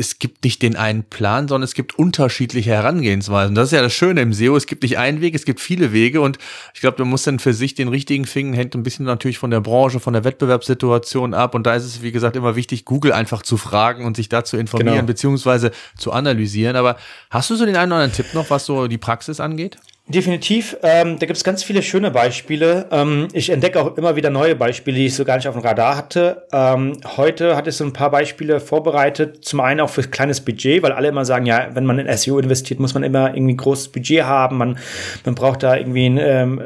es gibt nicht den einen Plan, sondern es gibt unterschiedliche Herangehensweisen. Das ist ja das Schöne im SEO. Es gibt nicht einen Weg, es gibt viele Wege und ich glaube, du musst dann für sich den richtigen finden, hängt ein bisschen natürlich von der Branche, von der Wettbewerbssituation ab und da ist es, wie gesagt, immer wichtig, Google einfach zu fragen und sich da zu informieren genau. beziehungsweise zu analysieren. Aber hast du so den einen oder anderen Tipp noch, was so die Praxis angeht? Definitiv. Ähm, da gibt es ganz viele schöne Beispiele. Ähm, ich entdecke auch immer wieder neue Beispiele, die ich so gar nicht auf dem Radar hatte. Ähm, heute hatte ich so ein paar Beispiele vorbereitet. Zum einen auch für kleines Budget, weil alle immer sagen, ja, wenn man in SEO investiert, muss man immer irgendwie ein großes Budget haben. Man, man braucht da irgendwie einen ähm,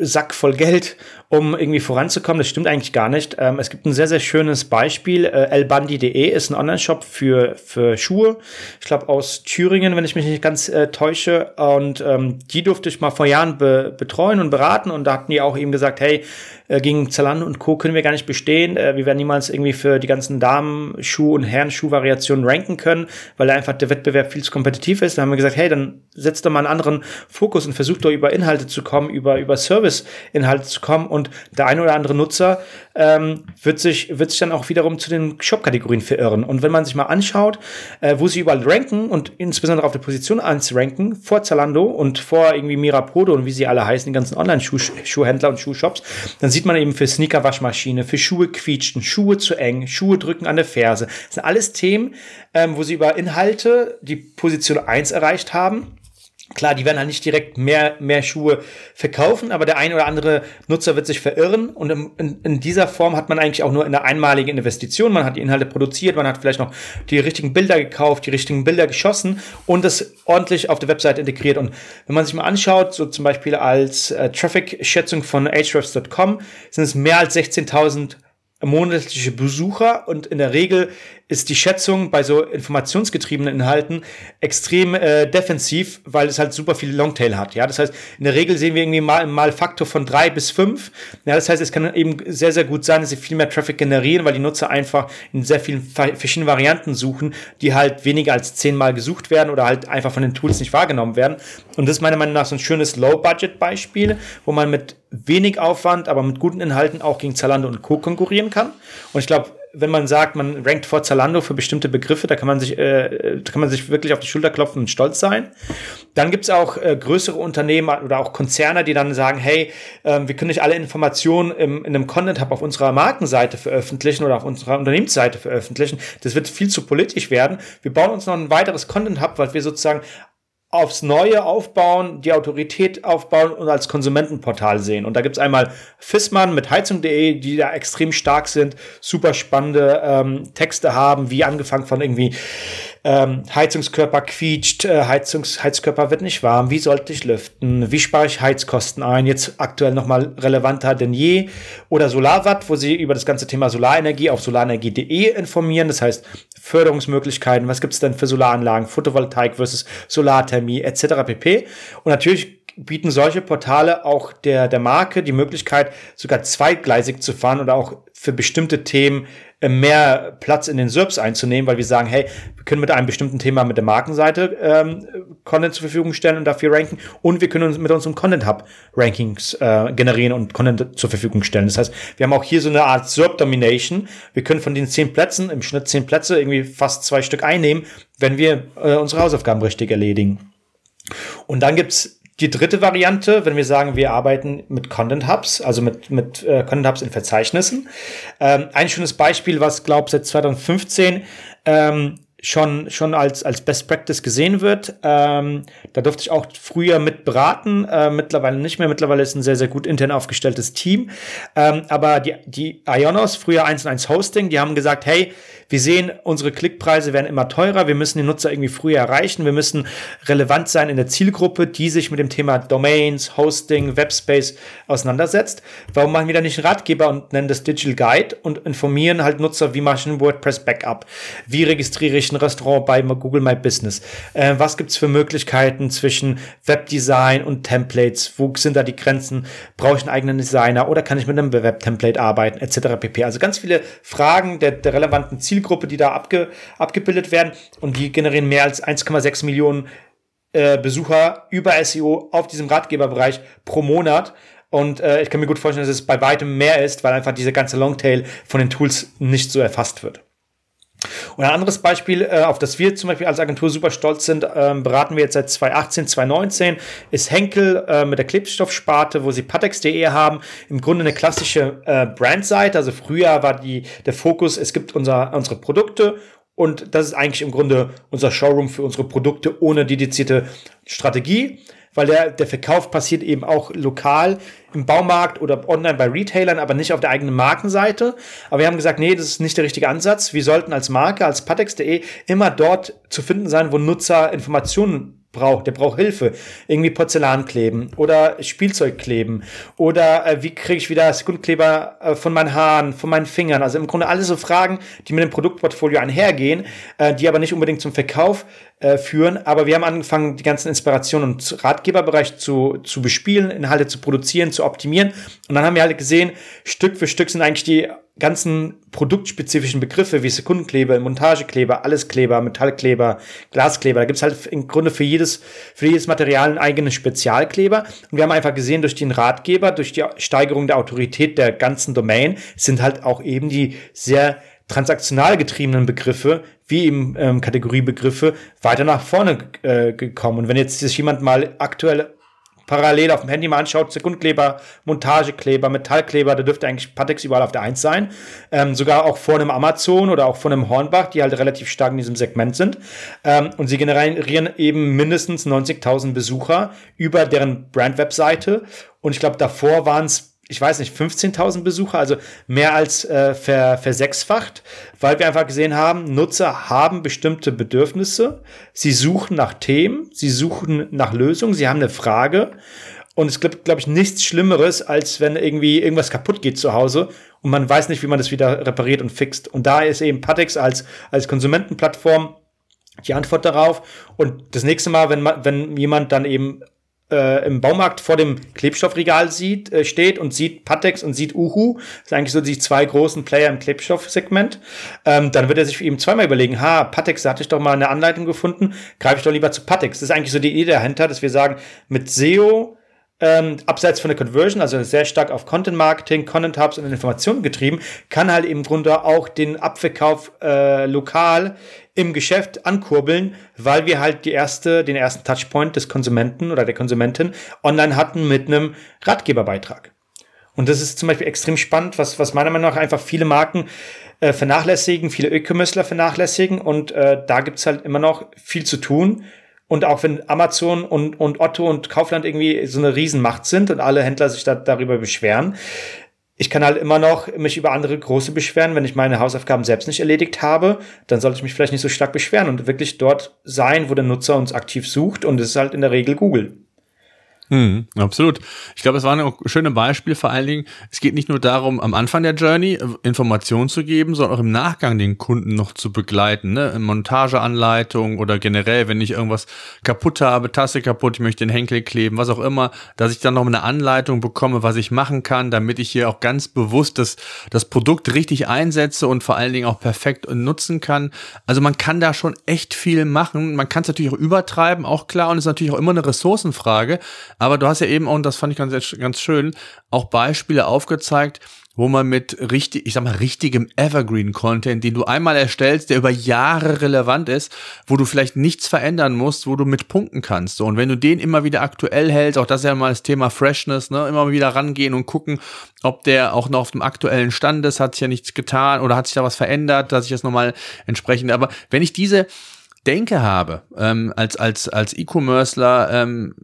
Sack voll Geld, um irgendwie voranzukommen. Das stimmt eigentlich gar nicht. Ähm, es gibt ein sehr, sehr schönes Beispiel. Äh, elbandi.de ist ein Online-Shop für, für Schuhe. Ich glaube aus Thüringen, wenn ich mich nicht ganz äh, täusche. Und ähm, die durfte ich mal vor Jahren be betreuen und beraten und da hatten die auch eben gesagt, hey, äh, gegen Zalando und Co. können wir gar nicht bestehen. Äh, wir werden niemals irgendwie für die ganzen Damen-Schuh- und Herren-Schuh-Variationen ranken können, weil einfach der Wettbewerb viel zu kompetitiv ist. Da haben wir gesagt, hey, dann setzt doch mal einen anderen Fokus und versucht doch über Inhalte zu kommen, über, über Service-Inhalte zu kommen und der eine oder andere Nutzer ähm, wird, sich, wird sich dann auch wiederum zu den Shop-Kategorien verirren. Und wenn man sich mal anschaut, äh, wo sie überall ranken und insbesondere auf der Position 1 ranken, vor Zalando und vor irgendwie Mirapodo und wie sie alle heißen, die ganzen Online-Schuhhändler und Schuhshops, dann sieht man eben für Sneaker-Waschmaschine, für Schuhe quietschen, Schuhe zu eng, Schuhe drücken an der Ferse. Das sind alles Themen, ähm, wo sie über Inhalte die Position 1 erreicht haben Klar, die werden halt nicht direkt mehr, mehr Schuhe verkaufen, aber der ein oder andere Nutzer wird sich verirren und in, in, in, dieser Form hat man eigentlich auch nur eine einmalige Investition. Man hat die Inhalte produziert, man hat vielleicht noch die richtigen Bilder gekauft, die richtigen Bilder geschossen und das ordentlich auf der Website integriert. Und wenn man sich mal anschaut, so zum Beispiel als äh, Traffic-Schätzung von Ahrefs.com, sind es mehr als 16.000 monatliche Besucher und in der Regel ist die Schätzung bei so informationsgetriebenen Inhalten extrem äh, defensiv, weil es halt super viel Longtail hat. Ja, das heißt, in der Regel sehen wir irgendwie mal, mal Faktor von drei bis fünf. Ja, das heißt, es kann eben sehr, sehr gut sein, dass sie viel mehr Traffic generieren, weil die Nutzer einfach in sehr vielen verschiedenen Varianten suchen, die halt weniger als zehnmal gesucht werden oder halt einfach von den Tools nicht wahrgenommen werden. Und das ist meiner Meinung nach so ein schönes Low-Budget-Beispiel, wo man mit wenig Aufwand, aber mit guten Inhalten auch gegen Zalando und Co. konkurrieren kann. Und ich glaube, wenn man sagt, man rankt vor Zalando für bestimmte Begriffe, da kann man sich, äh, da kann man sich wirklich auf die Schulter klopfen und stolz sein. Dann gibt's auch äh, größere Unternehmen oder auch Konzerne, die dann sagen, hey, äh, wir können nicht alle Informationen im, in einem Content Hub auf unserer Markenseite veröffentlichen oder auf unserer Unternehmensseite veröffentlichen. Das wird viel zu politisch werden. Wir bauen uns noch ein weiteres Content Hub, weil wir sozusagen aufs Neue aufbauen, die Autorität aufbauen und als Konsumentenportal sehen. Und da gibt's einmal Fissmann mit Heizung.de, die da extrem stark sind, super spannende ähm, Texte haben, wie angefangen von irgendwie ähm, Heizungskörper quietscht, äh, Heizungs Heizkörper wird nicht warm, wie sollte ich lüften, wie spare ich Heizkosten ein, jetzt aktuell nochmal relevanter denn je. Oder Solarwatt, wo sie über das ganze Thema Solarenergie auf solarenergie.de informieren, das heißt Förderungsmöglichkeiten, was gibt es denn für Solaranlagen, Photovoltaik versus Solarthermie etc. pp. Und natürlich bieten solche Portale auch der, der Marke die Möglichkeit, sogar zweigleisig zu fahren oder auch für bestimmte Themen äh, mehr Platz in den SERPs einzunehmen, weil wir sagen, hey, wir können mit einem bestimmten Thema mit der Markenseite ähm, Content zur Verfügung stellen und dafür ranken und wir können uns mit unserem Content Hub Rankings äh, generieren und Content zur Verfügung stellen. Das heißt, wir haben auch hier so eine Art SERP Domination. Wir können von den zehn Plätzen, im Schnitt zehn Plätze, irgendwie fast zwei Stück einnehmen, wenn wir äh, unsere Hausaufgaben richtig erledigen. Und dann gibt's die dritte Variante, wenn wir sagen, wir arbeiten mit Content Hubs, also mit, mit äh, Content Hubs in Verzeichnissen. Ähm, ein schönes Beispiel, was glaube seit 2015 ähm, schon, schon als, als Best Practice gesehen wird. Ähm, da durfte ich auch früher mit beraten, äh, mittlerweile nicht mehr. Mittlerweile ist ein sehr, sehr gut intern aufgestelltes Team. Ähm, aber die, die Ionos, früher 1 1 Hosting, die haben gesagt, hey, wir sehen, unsere Klickpreise werden immer teurer. Wir müssen den Nutzer irgendwie früher erreichen. Wir müssen relevant sein in der Zielgruppe, die sich mit dem Thema Domains, Hosting, Webspace auseinandersetzt. Warum machen wir da nicht einen Ratgeber und nennen das Digital Guide und informieren halt Nutzer, wie mache ich ein WordPress Backup? Wie registriere ich ein Restaurant bei Google My Business? Äh, was gibt's für Möglichkeiten zwischen Webdesign und Templates? Wo sind da die Grenzen? Brauche ich einen eigenen Designer oder kann ich mit einem Web-Template arbeiten? Etc. pp. Also ganz viele Fragen der, der relevanten Zielgruppe Zielgruppe, die da abge, abgebildet werden und die generieren mehr als 1,6 Millionen äh, Besucher über SEO auf diesem Ratgeberbereich pro Monat. Und äh, ich kann mir gut vorstellen, dass es bei weitem mehr ist, weil einfach diese ganze Longtail von den Tools nicht so erfasst wird. Und ein anderes Beispiel, äh, auf das wir zum Beispiel als Agentur super stolz sind, ähm, beraten wir jetzt seit 2018, 2019, ist Henkel äh, mit der Klebstoffsparte, wo sie patex.de haben. Im Grunde eine klassische äh, Brandseite. Also früher war die, der Fokus, es gibt unser, unsere Produkte und das ist eigentlich im Grunde unser Showroom für unsere Produkte ohne dedizierte Strategie weil der, der Verkauf passiert eben auch lokal im Baumarkt oder online bei Retailern, aber nicht auf der eigenen Markenseite. Aber wir haben gesagt, nee, das ist nicht der richtige Ansatz. Wir sollten als Marke, als patex.de immer dort zu finden sein, wo Nutzer Informationen braucht, der braucht Hilfe. Irgendwie Porzellan kleben oder Spielzeug kleben oder äh, wie kriege ich wieder Sekundkleber äh, von meinen Haaren, von meinen Fingern. Also im Grunde alle so Fragen, die mit dem Produktportfolio einhergehen, äh, die aber nicht unbedingt zum Verkauf äh, führen. Aber wir haben angefangen, die ganzen Inspirationen und Ratgeberbereich zu, zu bespielen, Inhalte zu produzieren, zu optimieren. Und dann haben wir halt gesehen, Stück für Stück sind eigentlich die ganzen produktspezifischen Begriffe wie Sekundenkleber, Montagekleber, Alleskleber, Metallkleber, Glaskleber. Da gibt's halt im Grunde für jedes, für jedes Material einen eigenen Spezialkleber. Und wir haben einfach gesehen, durch den Ratgeber, durch die Steigerung der Autorität der ganzen Domain sind halt auch eben die sehr transaktional getriebenen Begriffe, wie eben ähm, Kategoriebegriffe, weiter nach vorne äh, gekommen. Und wenn jetzt sich jemand mal aktuell parallel auf dem Handy mal anschaut, Sekundkleber, Montagekleber, Metallkleber, da dürfte eigentlich Patex überall auf der Eins sein. Ähm, sogar auch vor einem Amazon oder auch vor einem Hornbach, die halt relativ stark in diesem Segment sind. Ähm, und sie generieren eben mindestens 90.000 Besucher über deren Brand-Webseite. Und ich glaube, davor waren es ich weiß nicht, 15.000 Besucher, also mehr als äh, ver, versechsfacht, weil wir einfach gesehen haben, Nutzer haben bestimmte Bedürfnisse, sie suchen nach Themen, sie suchen nach Lösungen, sie haben eine Frage Und es gibt, glaube ich, nichts Schlimmeres, als wenn irgendwie irgendwas kaputt geht zu Hause und man weiß nicht, wie man das wieder repariert und fixt. Und da ist eben Patex als, als Konsumentenplattform die Antwort darauf. Und das nächste Mal, wenn, man, wenn jemand dann eben äh, im Baumarkt vor dem Klebstoffregal sieht, äh, steht und sieht Patex und sieht Uhu, das sind eigentlich so die zwei großen Player im Klebstoffsegment, ähm, dann wird er sich eben zweimal überlegen, ha, Patex, da hatte ich doch mal eine Anleitung gefunden, greife ich doch lieber zu Patex. Das ist eigentlich so die Idee dahinter, dass wir sagen, mit SEO ähm, abseits von der Conversion, also sehr stark auf Content Marketing, Content Hubs und Informationen getrieben, kann halt im Grunde auch den Abverkauf äh, lokal im Geschäft ankurbeln, weil wir halt die erste, den ersten Touchpoint des Konsumenten oder der Konsumentin online hatten mit einem Ratgeberbeitrag. Und das ist zum Beispiel extrem spannend, was, was meiner Meinung nach einfach viele Marken äh, vernachlässigen, viele E-Commercer vernachlässigen. Und äh, da gibt's halt immer noch viel zu tun. Und auch wenn Amazon und, und Otto und Kaufland irgendwie so eine Riesenmacht sind und alle Händler sich da, darüber beschweren, ich kann halt immer noch mich über andere große beschweren, wenn ich meine Hausaufgaben selbst nicht erledigt habe, dann sollte ich mich vielleicht nicht so stark beschweren und wirklich dort sein, wo der Nutzer uns aktiv sucht und es ist halt in der Regel Google. Mhm, absolut. Ich glaube, es war ein schönes Beispiel vor allen Dingen. Es geht nicht nur darum, am Anfang der Journey äh, Informationen zu geben, sondern auch im Nachgang den Kunden noch zu begleiten. Ne? Montageanleitung oder generell, wenn ich irgendwas kaputt habe, Tasse kaputt, ich möchte den Henkel kleben, was auch immer, dass ich dann noch eine Anleitung bekomme, was ich machen kann, damit ich hier auch ganz bewusst das, das Produkt richtig einsetze und vor allen Dingen auch perfekt nutzen kann. Also man kann da schon echt viel machen. Man kann es natürlich auch übertreiben, auch klar, und es ist natürlich auch immer eine Ressourcenfrage. Aber du hast ja eben, und das fand ich ganz, ganz schön, auch Beispiele aufgezeigt, wo man mit richtig, ich sag mal, richtigem Evergreen-Content, den du einmal erstellst, der über Jahre relevant ist, wo du vielleicht nichts verändern musst, wo du mit punkten kannst. So, und wenn du den immer wieder aktuell hältst, auch das ist ja mal das Thema Freshness, ne, immer wieder rangehen und gucken, ob der auch noch auf dem aktuellen Stand ist, hat sich ja nichts getan oder hat sich da was verändert, dass ich das nochmal entsprechend, aber wenn ich diese Denke habe, ähm, als, als, als E-Commercer, ähm,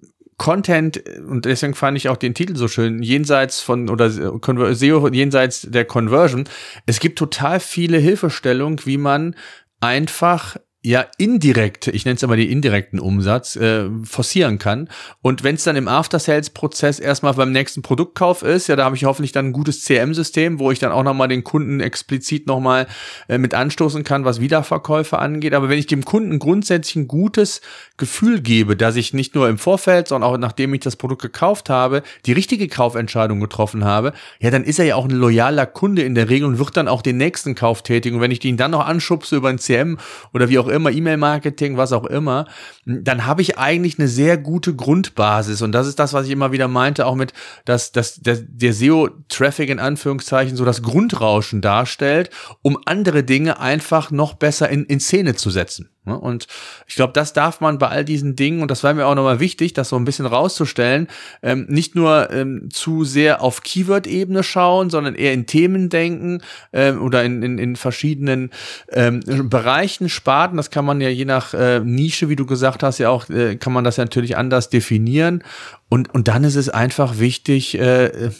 Content, und deswegen fand ich auch den Titel so schön, jenseits von, oder SEO jenseits der Conversion. Es gibt total viele Hilfestellungen, wie man einfach ja indirekt, ich nenne es immer die indirekten Umsatz, äh, forcieren kann. Und wenn es dann im After-Sales-Prozess erstmal beim nächsten Produktkauf ist, ja, da habe ich hoffentlich dann ein gutes CM-System, wo ich dann auch nochmal den Kunden explizit nochmal äh, mit anstoßen kann, was Wiederverkäufe angeht. Aber wenn ich dem Kunden grundsätzlich ein gutes Gefühl gebe, dass ich nicht nur im Vorfeld, sondern auch nachdem ich das Produkt gekauft habe, die richtige Kaufentscheidung getroffen habe, ja, dann ist er ja auch ein loyaler Kunde in der Regel und wird dann auch den nächsten Kauf tätigen. Und wenn ich ihn dann noch anschubse über ein CM oder wie auch immer, E-Mail-Marketing, was auch immer, dann habe ich eigentlich eine sehr gute Grundbasis. Und das ist das, was ich immer wieder meinte, auch mit, dass, dass, dass der SEO-Traffic in Anführungszeichen so das Grundrauschen darstellt, um andere Dinge einfach noch besser in, in Szene zu setzen. Ne? Und ich glaube, das darf man bei all diesen Dingen, und das war mir auch nochmal wichtig, das so ein bisschen rauszustellen, ähm, nicht nur ähm, zu sehr auf Keyword-Ebene schauen, sondern eher in Themen denken ähm, oder in, in, in verschiedenen ähm, Bereichen, Sparten. Das kann man ja je nach äh, Nische, wie du gesagt hast, ja auch, äh, kann man das ja natürlich anders definieren. Und, und dann ist es einfach wichtig, äh,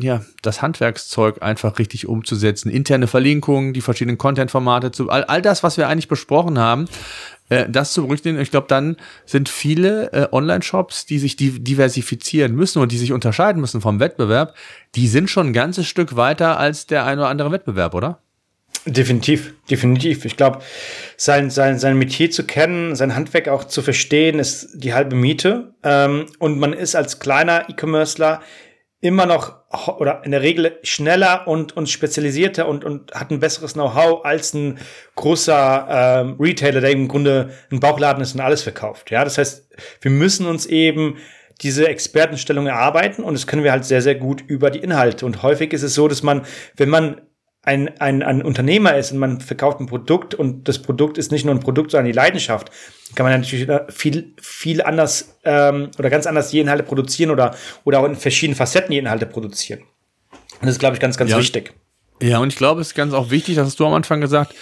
ja, das Handwerkszeug einfach richtig umzusetzen. Interne Verlinkungen, die verschiedenen Content-Formate, zu, all, all das, was wir eigentlich besprochen haben, äh, das zu berücksichtigen. Ich glaube, dann sind viele äh, Online-Shops, die sich diversifizieren müssen und die sich unterscheiden müssen vom Wettbewerb, die sind schon ein ganzes Stück weiter als der ein oder andere Wettbewerb, oder? Definitiv, definitiv. Ich glaube, sein, sein, sein Metier zu kennen, sein Handwerk auch zu verstehen, ist die halbe Miete. Ähm, und man ist als kleiner E-Commercer immer noch oder in der Regel schneller und, und spezialisierter und, und hat ein besseres Know-how als ein großer ähm, Retailer, der im Grunde ein Bauchladen ist und alles verkauft. Ja, das heißt, wir müssen uns eben diese Expertenstellung erarbeiten und das können wir halt sehr, sehr gut über die Inhalte. Und häufig ist es so, dass man, wenn man ein, ein, ein Unternehmer ist und man verkauft ein Produkt und das Produkt ist nicht nur ein Produkt, sondern die Leidenschaft, kann man natürlich viel, viel anders ähm, oder ganz anders die Inhalte produzieren oder, oder auch in verschiedenen Facetten die Inhalte produzieren. Und das ist, glaube ich, ganz, ganz ja. wichtig. Ja, und ich glaube, es ist ganz auch wichtig, das hast du am Anfang gesagt,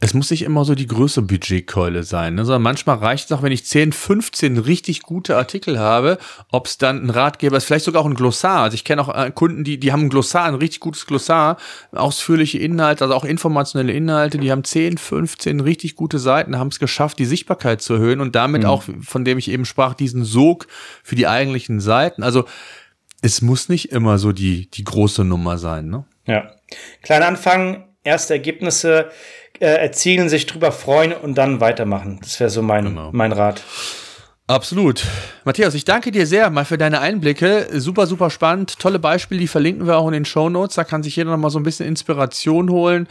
es muss nicht immer so die größere Budgetkeule sein, ne? sondern manchmal reicht es auch, wenn ich 10, 15 richtig gute Artikel habe, ob es dann ein Ratgeber ist, vielleicht sogar auch ein Glossar. Also ich kenne auch äh, Kunden, die, die haben ein Glossar, ein richtig gutes Glossar, ausführliche Inhalte, also auch informationelle Inhalte, die haben 10, 15 richtig gute Seiten, haben es geschafft, die Sichtbarkeit zu erhöhen und damit mhm. auch, von dem ich eben sprach, diesen Sog für die eigentlichen Seiten. Also es muss nicht immer so die, die große Nummer sein, ne? Ja. Kleiner Anfang, erste Ergebnisse äh, erzielen, sich drüber freuen und dann weitermachen. Das wäre so mein, genau. mein Rat. Absolut. Matthias, ich danke dir sehr mal für deine Einblicke. Super, super spannend. Tolle Beispiele, die verlinken wir auch in den Show Notes. Da kann sich jeder noch mal so ein bisschen Inspiration holen.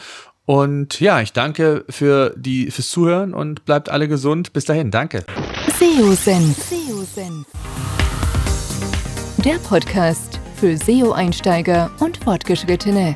Und ja, ich danke für die, fürs Zuhören und bleibt alle gesund. Bis dahin, danke. SEO-Senf. Der Podcast für SEO-Einsteiger und Fortgeschrittene.